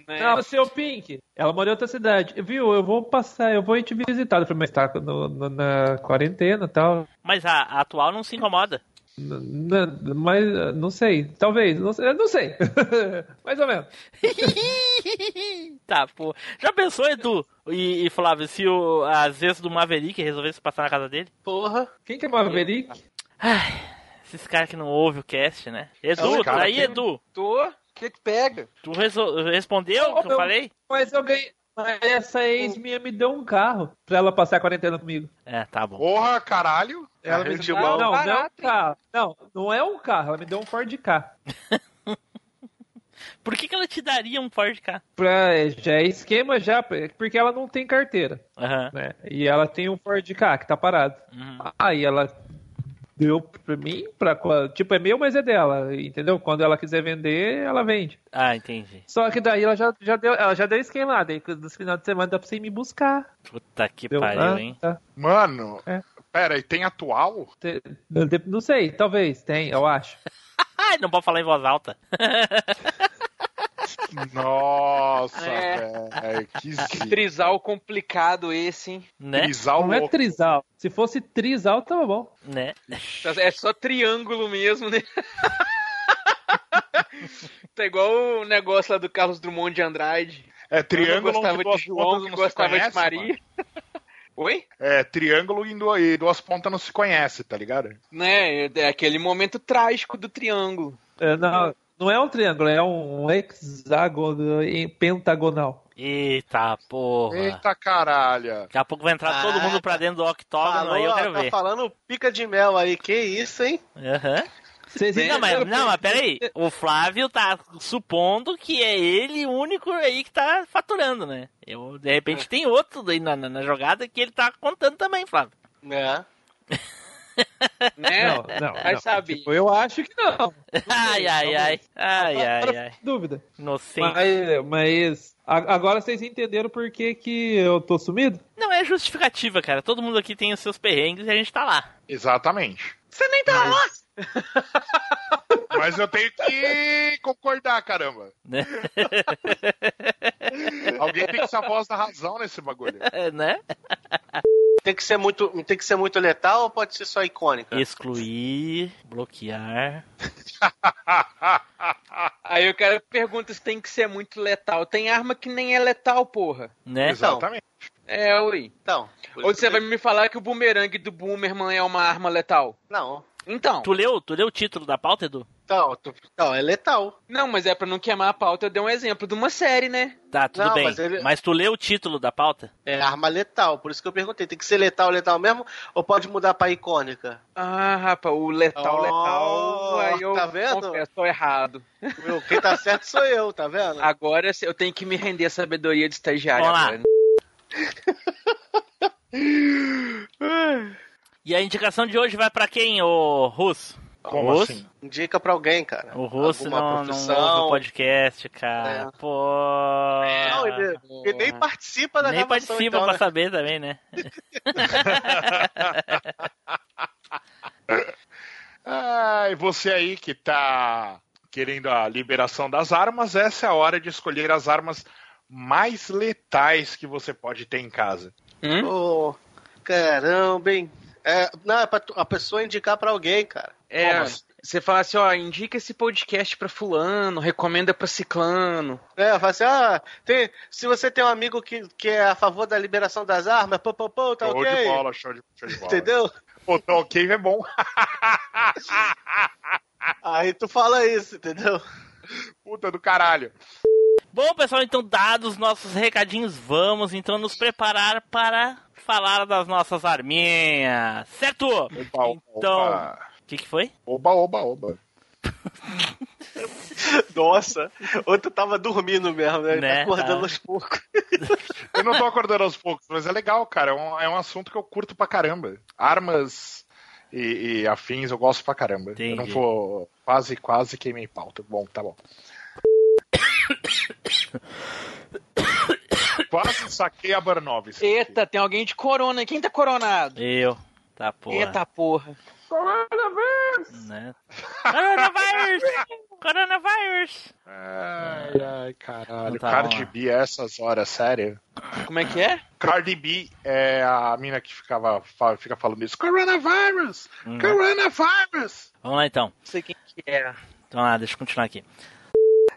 Né? Não, seu Pink, ela mora em outra cidade. Viu, eu vou passar, eu vou ir te visitar. Eu falei, mas tá no- no- na quarentena e tal. Mas a, a atual não se incomoda. Mas uh, não sei, talvez, não sei, não sei. *laughs* Mais ou menos. *laughs* tá, pô. Já pensou, Edu e, e Flávio, se o, às vezes do Maverick resolvesse passar na casa dele? Porra. Quem que é Maverick? Ai, esses caras que não ouvem o cast, né? Edu, Esse tá aí, Edu? Tô. O que que pega? Tu resol- respondeu o que eu Eu- falei? Mas eu ganhei. Mas essa ex minha me deu um carro pra ela passar a quarentena comigo. É, tá bom. Porra, caralho. Ela me de não, não, não é um carro. Não, não é um carro. Ela me deu um Ford K. *laughs* Por que, que ela te daria um Ford K? Pra, já é esquema já, porque ela não tem carteira, Aham. né? E ela tem um Ford K que tá parado. Uhum. Aí ela deu pra mim, pra, tipo, é meu, mas é dela, entendeu? Quando ela quiser vender, ela vende. Ah, entendi. Só que daí ela já, já deu, ela já deu esquema lá, daí nos finais de semana dá pra você ir me buscar. Puta que Deu, pariu, ah, hein? tá. Mano, É. pera, e tem atual? Te- Não sei, talvez, tem, eu acho. *laughs* Ai, não pode falar em voz alta. *laughs* Nossa, É. velho, que zica. Trisal complicado esse, hein? né? Trisal Não é louco. trisal. Se fosse trisal, tava bom. Né? É só triângulo mesmo, né? *laughs* tá igual o negócio lá do Carlos Drummond de Andrade. É triângulo gostava onde duas de João, pontas não se gostava conhece, de Maria. *laughs* Oi? É, triângulo e e duas pontas não se conhece, tá ligado? Né, é aquele momento trágico do triângulo. É, não, não é um triângulo, é um hexágono em pentagonal. Eita porra. Eita caralho. Daqui a pouco vai entrar todo mundo pra dentro do octógono, aí eu Falou, quero tá ver. falando pica de mel aí, que isso, hein? Aham. Vocês Não, mas, não, mas peraí. O Flávio tá supondo que é ele o único aí que tá faturando, né? Eu, de repente tem outro aí na, na, na jogada que ele tá contando também, Flávio. É. *laughs* Né? Não, não. Vai não. saber. Tipo, eu acho que não. *laughs* Ai, ai, ai. Ai, ai, ai. Dúvida. Inocente. Mas, mas agora vocês entenderam por que, que eu tô sumido? Não é justificativa, cara. Todo mundo aqui tem os seus perrengues e a gente tá lá. Exatamente. Você nem tá lá! *laughs* Mas eu tenho que concordar, caramba. Né? *laughs* Alguém tem que ser a voz da razão nesse bagulho. *laughs* né? Tem que ser muito, tem que ser muito letal ou pode ser só icônica? Excluir, bloquear. Aí o cara pergunta se tem que ser muito letal. Tem arma que nem é letal, porra. Né? Exatamente. É, ui. Então. Ou você que- vai me falar que o boomerang do Boomerman é uma arma letal? Não. Então. Tu leu, tu leu o título da pauta, Edu? Então, tu- não, é letal. Não, mas é pra não queimar a pauta, eu dei um exemplo de uma série, né? Tá, tudo Não, bem. mas ele- Mas tu leu o título da pauta? É arma letal, por isso que eu perguntei. Tem que ser letal, letal mesmo? Ou pode mudar pra icônica? Ah, rapaz, o letal, Oh, letal. Aí eu tá vendo? confesso, tô errado. Meu, quem tá certo sou eu, tá vendo? Agora eu tenho que me render a sabedoria de estagiário. Vamos lá. agora. *laughs* E a indicação de hoje vai pra quem, ô Russo? Como Russo? assim? Indica pra alguém, cara. O Russo não, não profissão. ouve o podcast, cara. É. Pô. Não, ele, ele nem participa da Nem gravação, participa então, pra né? saber também, né? *laughs* Ah, e você aí que tá querendo a liberação das armas, essa é a hora de escolher as armas mais letais que você pode ter em casa. Hum? Ô, Caramba, hein? É, não, é pra tu- a pessoa indicar pra alguém, cara. É, Como? você fala assim, ó, indica esse podcast pra fulano, recomenda pra ciclano. É, fala assim, ah, tem, se você tem um amigo que, que é a favor da liberação das armas, pô, pô, pô, tá Show ok. de bola, show de, show de bola. Entendeu? Pô, tá ok é bom. *laughs* Aí tu fala isso, entendeu? Puta do caralho. Bom, pessoal, então dados nossos recadinhos, vamos então nos preparar para falar das nossas arminhas, certo? Opa, então, opa. o que, que foi? Oba, oba, oba. *laughs* Nossa, outro tava dormindo mesmo, né? Ele Né, tá acordando tá. aos poucos. *laughs* Eu não tô acordando aos poucos, mas é legal, cara. É um, é um assunto que eu curto pra caramba. Armas e, e afins eu gosto pra caramba. Eu não Entendi. vou. Quase, quase queimei pauta. Bom, tá bom. Quase saquei a Barnovis. Eita, tem alguém de corona. Quem tá coronado? Eu. Tá, porra. Eita porra. Né? Coronavírus! *laughs* Coronavírus! Ai, ai, caralho. Tá, Cardi. B a essas horas, sério. Como é que é? Cardi B é a mina que ficava, fica falando isso. Coronavirus! Hum. Coronavirus! Vamos lá então. Não sei quem que é. Então lá, deixa eu continuar aqui.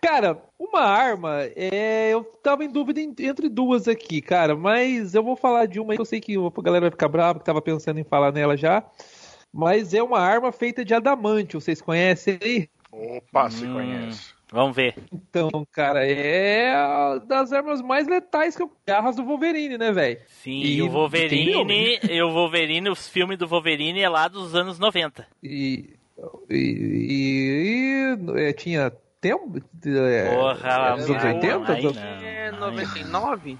Cara, uma arma, é, eu tava em dúvida em- entre duas aqui, cara, mas eu vou falar de uma aí, eu sei que a galera vai ficar brava, que tava pensando em falar nela já, mas é uma arma feita de adamante, vocês conhecem aí? Opa, se Hum. conhece. Vamos ver. Então, cara, é a das armas mais letais que eu garras do Wolverine, né, velho? Sim, E e o Wolverine, e o Wolverine, os filmes do Wolverine é lá dos anos 90. E, e, e- é, tinha tempo? É, Porra, é, dos anos aí 80? não, aí Dos- não. É 99?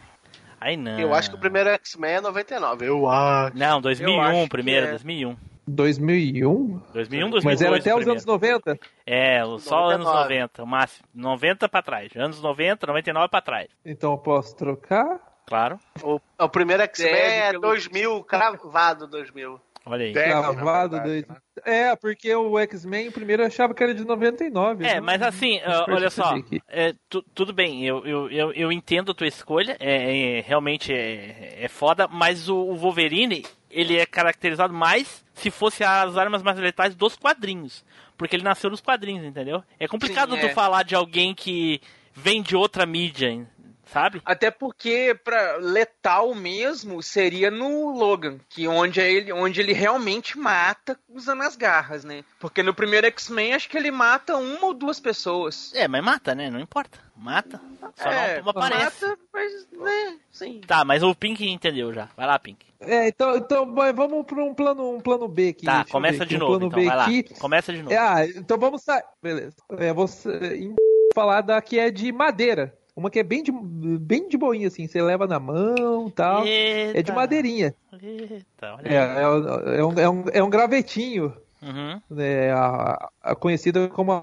Aí não. Eu acho que o primeiro X-Men é 99. Eu acho. Não, Eu 2001 acho um primeiro, é. 2001. 2001? 2001, 2002 Mas era até os anos primeiro. 90? É, só anos 99. 90, o máximo. 90 pra trás. Anos 90, 99 pra trás. Então eu posso trocar? Claro. O, o primeiro X-Men é pelo- 2000, cravado 2000. Olha aí. Verdade, dois- né? É, porque o X-Men primeiro eu achava que era de 99. É, eu mas assim, ah, olha só, é, tu- tudo bem, eu, eu, eu, eu entendo a tua escolha, é, é- realmente é, é foda, mas o, o Wolverine, ele é caracterizado mais se fosse as armas mais letais dos quadrinhos, porque ele nasceu nos quadrinhos, entendeu? É complicado Sim, tu é. falar de alguém que vem de outra mídia, sabe? Até porque pra letal mesmo seria no Logan, que onde é ele, onde ele realmente mata usando as garras, né? Porque no primeiro X-Men acho que ele mata uma ou duas pessoas. É, mas mata, né? Não importa. Mata. Só é, não aparece. mata, mas né, sim. Tá, mas o Pink entendeu já. Vai lá, Pink. É, então, então vamos para um plano, um plano B aqui. Tá, começa ver de um novo, plano então. B Vai lá. aqui. Começa de novo. É, ah, então vamos sair. Beleza. É, você falar da que é de madeira. Uma que é bem de, bem de boinha, assim. Você leva na mão e tal. É de Eita. madeirinha. Eita, olha É, é, é um, é, um, é um gravetinho. Uhum. né, a, a conhecida como a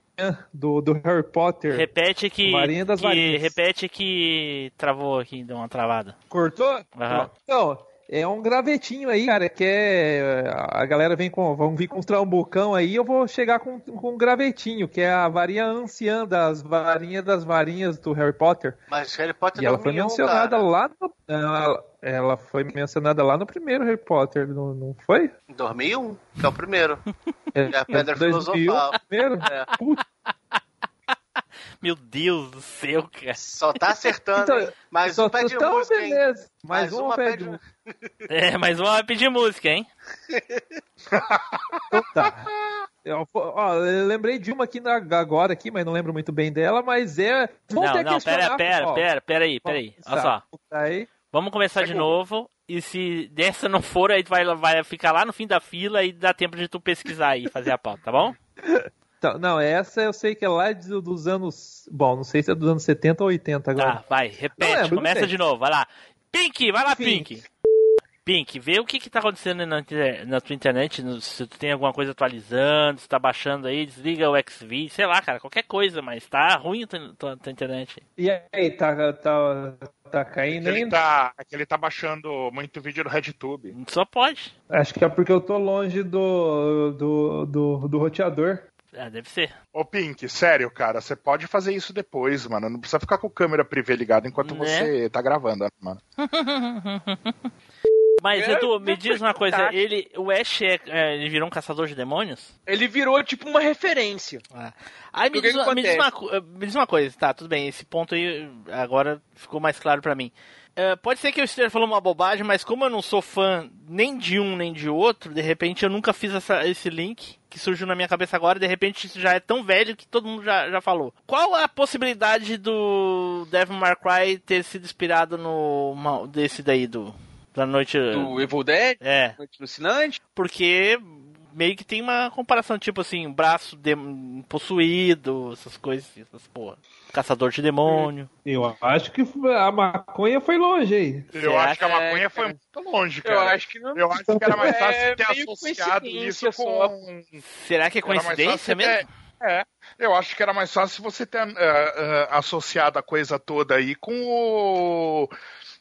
do, do Harry Potter. Repete que. Varinha das que varinhas. repete que travou aqui, deu uma travada. Cortou? Aham. Então, é um gravetinho aí, cara, que é. A galera vem com. Vão vir com uns trambucão aí, eu vou chegar com, com um gravetinho, que é a varinha anciã das varinhas das varinhas do Harry Potter. Mas Harry Potter E ela foi 2001, mencionada cara. lá no. Ela, ela foi mencionada lá no primeiro Harry Potter, não, não foi? Em 2001, que é o primeiro. É, *laughs* É a Pedra 2001 Filosofal. primeiro? É. Puta, Meu Deus do céu, cara. Só tá acertando. Então? Mais só- um pé de então, música, hein? Mais, Mais uma, uma pede- música. É, mas vamos pedir música, hein? Então tá. Eu, ó, eu lembrei de uma aqui na- agora aqui, mas não lembro muito bem dela, mas é. Vamos não, não, pera, pera, ó. pera, pera aí, pera aí. Olha só. Tá aí. Vamos começar de novo. E se dessa não for, aí tu vai, vai ficar lá no fim da fila e dá tempo de tu pesquisar aí e fazer a pauta, tá bom? *laughs* Então, não, essa eu sei que é lá de- dos anos. Bom, não sei se é dos anos 70 ou 80 agora. Tá, vai, repete, lembro, não começa de novo, vai lá. Pink, vai lá, Pink. Pink. Pink, vê o que que tá acontecendo na, na tua internet, no- se tu tem alguma coisa atualizando, se tá baixando aí, desliga o XV, sei lá, cara, qualquer coisa, mas tá ruim a tua, tua- tua internet. E aí, tá, tá, tá caindo Ele ainda? tá, é que ele tá baixando muito vídeo do RedTube. Só pode. Acho que é porque eu tô longe do, do, do, do roteador. Ah, deve ser. Ô Pink, sério, cara, você pode fazer isso depois, mano. Não precisa ficar com a câmera privê ligada enquanto Né? você tá gravando, mano. *laughs* Mas, É, Edu, me diz uma coisa, ele, o Ash, é, é, ele virou um caçador de demônios? Ele virou tipo uma referência. Aí me diz, me, diz uma, co- me diz uma coisa, tá, tudo bem, esse ponto aí agora ficou mais claro pra mim. É, pode ser que eu esteja falando uma bobagem, mas como eu não sou fã nem de um nem de outro, de repente eu nunca fiz essa- esse link que surgiu na minha cabeça agora, de repente isso já é tão velho que todo mundo já, já falou. Qual a possibilidade do Devil May Cry ter sido inspirado no desse daí do da noite Do Evil Dead? É. Noite Alucinante? Porque meio que tem uma comparação, tipo assim, braço dem- possuído, essas coisas, essas porra. Caçador de demônio. Eu acho que a maconha foi longe aí. Eu acho que a maconha foi muito longe, cara. Eu acho que não. Eu acho que era mais fácil É ter associado isso com. Será que é coincidência mesmo? ter- É, eu acho que era mais fácil você ter eh, eh, associado a coisa toda aí com o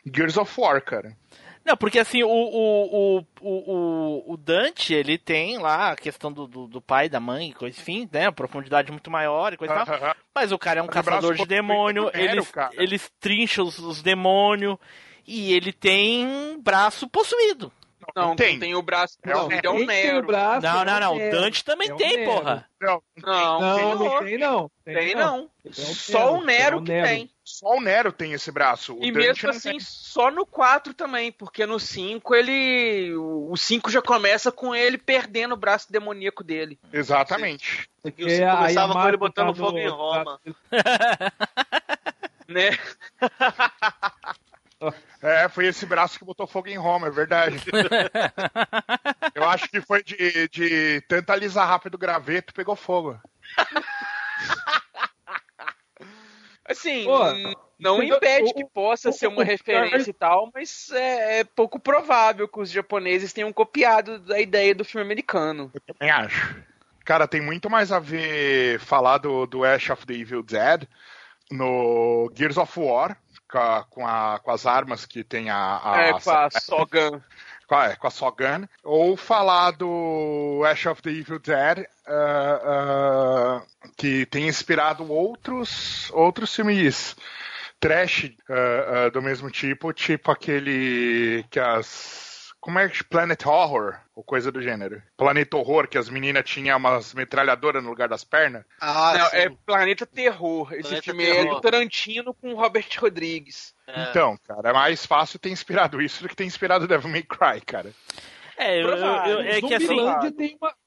Gears of War, cara. Não, porque assim, o, o, o, o, Dante, ele tem lá a questão do, do, pai, da mãe, coisa enfim, né? Profundidade muito maior e coisa e tal. Mas o cara é um caçador de demônio, ele, ele trincha os, os demônios e ele tem braço possuído. Não, tem. tem. o braço É o possuído, é o tem Nero. braço Não, é não, não. O Nero. Dante também É o tem, Nero. porra. Não, Não, Não, tem não tem não. Tem não. É o Só o Nero é o que tem. só o Nero tem esse braço. O E Dante mesmo não assim, tem. só no 4 também, porque no 5 ele. O 5 já começa com ele perdendo o braço demoníaco dele. Exatamente. E você começava com ele botando fogo em Roma. *laughs* Né? *laughs* *laughs* É, foi esse braço que botou fogo em Roma, é verdade. *laughs* Eu acho que foi de, de tanta alisar rápido o graveto, pegou fogo. *laughs* Assim, Pô, não impede O- que possa o- ser uma o- referência e tal, mas é, é pouco provável que os japoneses tenham copiado da ideia do filme americano. Eu também acho. Cara, tem muito mais a ver falar do, do Ash of the Evil Dead no Gears of War, com, a- com, a- as armas que tem a. a é, com a Sogan. *laughs* com a, é, com a Sogan, ou falar do Ash of the Evil Dead, ah, ah, que tem inspirado outros, outros filmes trash ah, do mesmo tipo, tipo aquele que as. Como é que Planet Horror, ou coisa do gênero? Planeta Horror, que as meninas tinham umas metralhadoras no lugar das pernas. Ah, Não, sim. é Planeta Terror. Esse filme é do Tarantino com o Robert Rodrigues. É. Então, cara, é mais fácil ter inspirado isso do que ter inspirado Devil May Cry, cara. É, eu- eu- eu- é que assim, uma...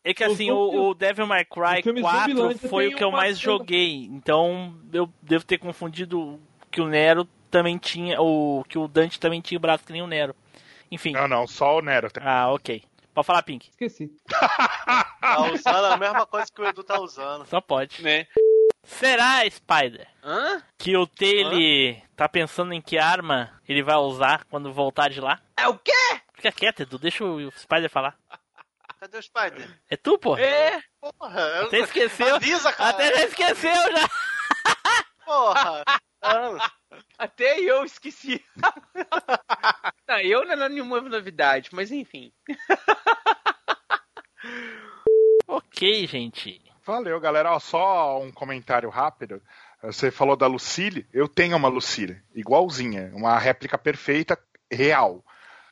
é que o assim, o, o Devil May Cry o filme 4 Zumbilândia foi o que eu mais cena- joguei. Então, eu devo ter confundido que o Nero também tinha, ou que o Dante também tinha o braço que nem o Nero. Enfim. Não, não, só o Nero. tem. Ah, ok. Pode falar, Pink. Esqueci. Tá usando a mesma coisa que o Edu tá usando. Só pode. Né? Será, Spider, Hã? que o Taylor tá pensando em que arma ele vai usar quando voltar de lá? É o quê? Fica quieto, Edu. Deixa o Spider falar. Cadê o Spider? É tu, pô? É. Porra, eu... Até esqueceu. Avisa, cara. Até já esqueceu já. Porra. *laughs* Até eu esqueci. *laughs* não, eu não é nenhuma novidade, mas enfim. *laughs* ok, gente. Valeu, galera. Ó, só um comentário rápido. Você falou da Lucille. Eu tenho uma Lucille, igualzinha. Uma réplica perfeita, real.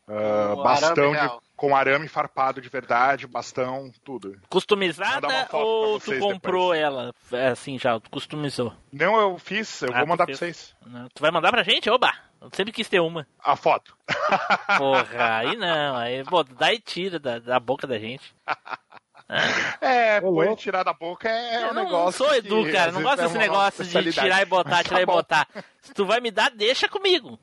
Ah, Um bastão arame de-. Com arame farpado de verdade, bastão, tudo. Customizada ou tu comprou ela? É, assim, já, tu customizou. Não, eu fiz, eu Ah, vou mandar fez. pra vocês. Tu vai mandar pra gente? Oba! Eu sempre quis ter uma. A foto. *laughs* Porra, aí não. Aí, pô, dá e tira da, da boca da gente. *laughs* É, Ô, louco. tirar da boca é eu um não, negócio. não sou Edu, cara. Não gosto é desse negócio de tirar e botar, *laughs* tirar e botar. Se tu vai me dar, deixa comigo.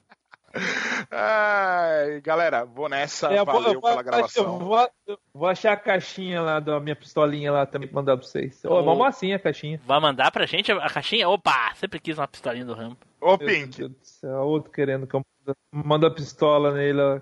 Ai, galera, vou nessa. É, Valeu eu vou- pela gravação. Eu vou, eu vou achar a caixinha lá da minha pistolinha lá também pra mandar pra vocês. Ô. Vamos assim a caixinha. Vai mandar pra gente a caixinha? Opa! Sempre quis uma pistolinha do Rambo. Ô, Meu Pink. Deus do céu, outro querendo que eu manda a pistola nele. ó.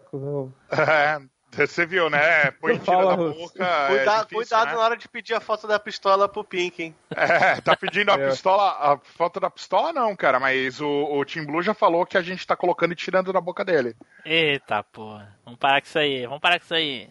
*laughs* É, você viu, né? Põe tira Russo. boca. é Cuida- difícil, cuidado né? na hora de pedir a foto da pistola pro Pink, hein? É, tá pedindo a É. pistola, a foto da pistola não, cara, mas o, o Team Blue já falou que a gente tá colocando e tirando da boca dele. Eita porra. Vamos parar com isso aí. Vamos parar com isso aí.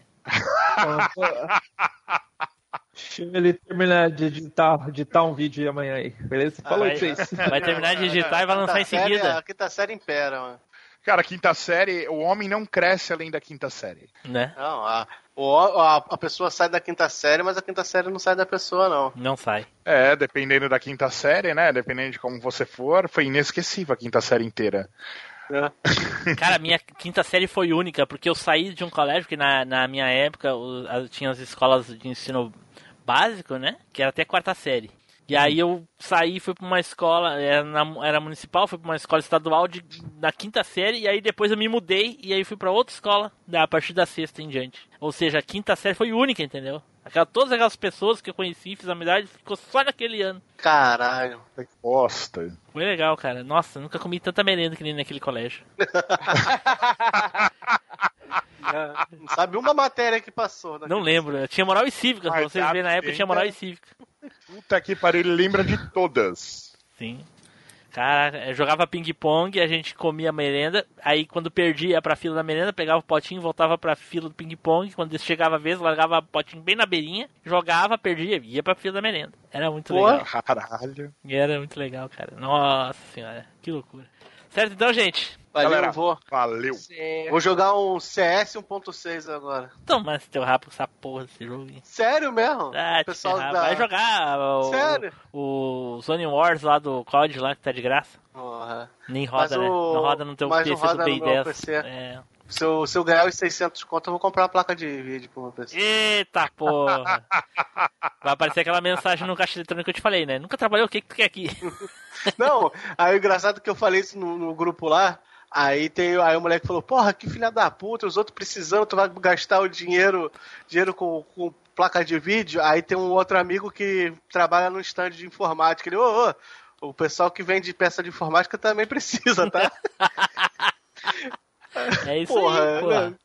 Deixa ele terminar de editar, editar um vídeo aí amanhã aí, beleza? Falou vai, aí pra vocês. vai terminar de digitar e vai lançar em série- seguida. A quinta série impera, mano. Cara, quinta série, o homem não cresce além da quinta série. Né? Não, a, o- a, a pessoa sai da quinta série, mas a quinta série não sai da pessoa, não. Não sai. É, dependendo da quinta série, né? Dependendo de como você for, foi inesquecível a quinta série inteira. *laughs* Cara, minha quinta série foi única, porque eu saí de um colégio que na, na minha época o- a- tinha as escolas de ensino básico, né? Que era até quarta série. E aí eu saí e fui pra uma escola, era, na- era municipal, fui pra uma escola estadual de, na quinta série, e aí depois eu me mudei, e aí fui pra outra escola, da, a partir da sexta em diante. Ou seja, a quinta série foi única, entendeu? Aquela, todas aquelas pessoas que eu conheci, fiz amizade, ficou só naquele ano. Caralho. Que bosta. Foi legal, cara. Nossa, nunca comi tanta merenda que nem naquele colégio. *laughs* Não sabe uma matéria que passou. Né? Não lembro. Tinha moral e cívica. Mas vocês verem na época, tinha moral e cívica. Puta que pariu, ele lembra de todas. Sim. Cara, jogava ping-pong, a gente comia merenda, aí quando perdia ia pra fila da merenda, pegava o potinho, voltava pra fila do ping-pong, quando chegava a vez, largava o potinho bem na beirinha, jogava, perdia, ia pra fila da merenda. Era muito Pô, legal. Caralho. Era muito legal, cara. Nossa senhora, que loucura. Certo então, gente? Valeu, Galera, vou. Valeu. Vou jogar um CS 1.6 agora. Toma esse teu rabo com essa porra desse jogo. aí. Sério mesmo? Ah, Pessoal da- Vai jogar o, Sério? o Zone Wars lá do COD lá que tá de graça. Porra. Nem roda, Mas né? o- Não roda no teu mas PC não roda do no Play meu 10. PC. É. Se eu, se eu ganhar os 600 conto, eu vou comprar uma placa de vídeo pro meu PC. Eita porra! *laughs* Vai aparecer aquela mensagem no caixa eletrônico que eu te falei, né? Nunca trabalhou, o que, que tu quer aqui? *laughs* Não, aí o engraçado é que eu falei isso no, no grupo lá. Aí tem aí o moleque falou, porra, que filha da puta, os outros precisando, tu vai gastar o dinheiro, dinheiro com, com placa de vídeo. Aí tem um outro amigo que trabalha no stand de informática. Ele, ô, ô, o pessoal que vende peça de informática também precisa, tá? *laughs* É isso porra, aí, porra. né?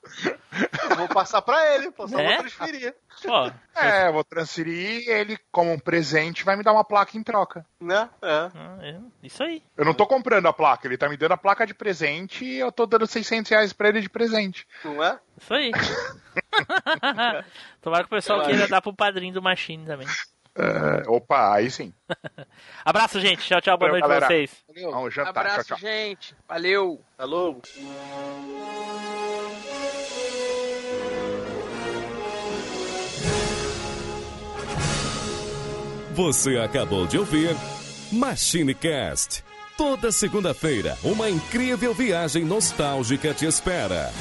Vou passar pra ele, só É? vou transferir. Pô, É, eu vou transferir ele como um presente vai me dar uma placa em troca. Né? É. ah, é, isso aí. Eu não tô comprando a placa, ele tá me dando a placa de presente e eu tô dando 600 reais pra ele de presente. Não é? Isso aí. *laughs* *laughs* Tomara que o pessoal queira dar pro padrinho do Machine também. É, opa, aí sim. *laughs* Abraço, gente. Tchau, tchau. Boa Valeu, noite pra galera. vocês. Vamos jantar. Abraço, tchau, tchau. gente. Valeu. Alô? Você acabou de ouvir MachineCast. Toda segunda-feira, uma incrível viagem nostálgica te espera.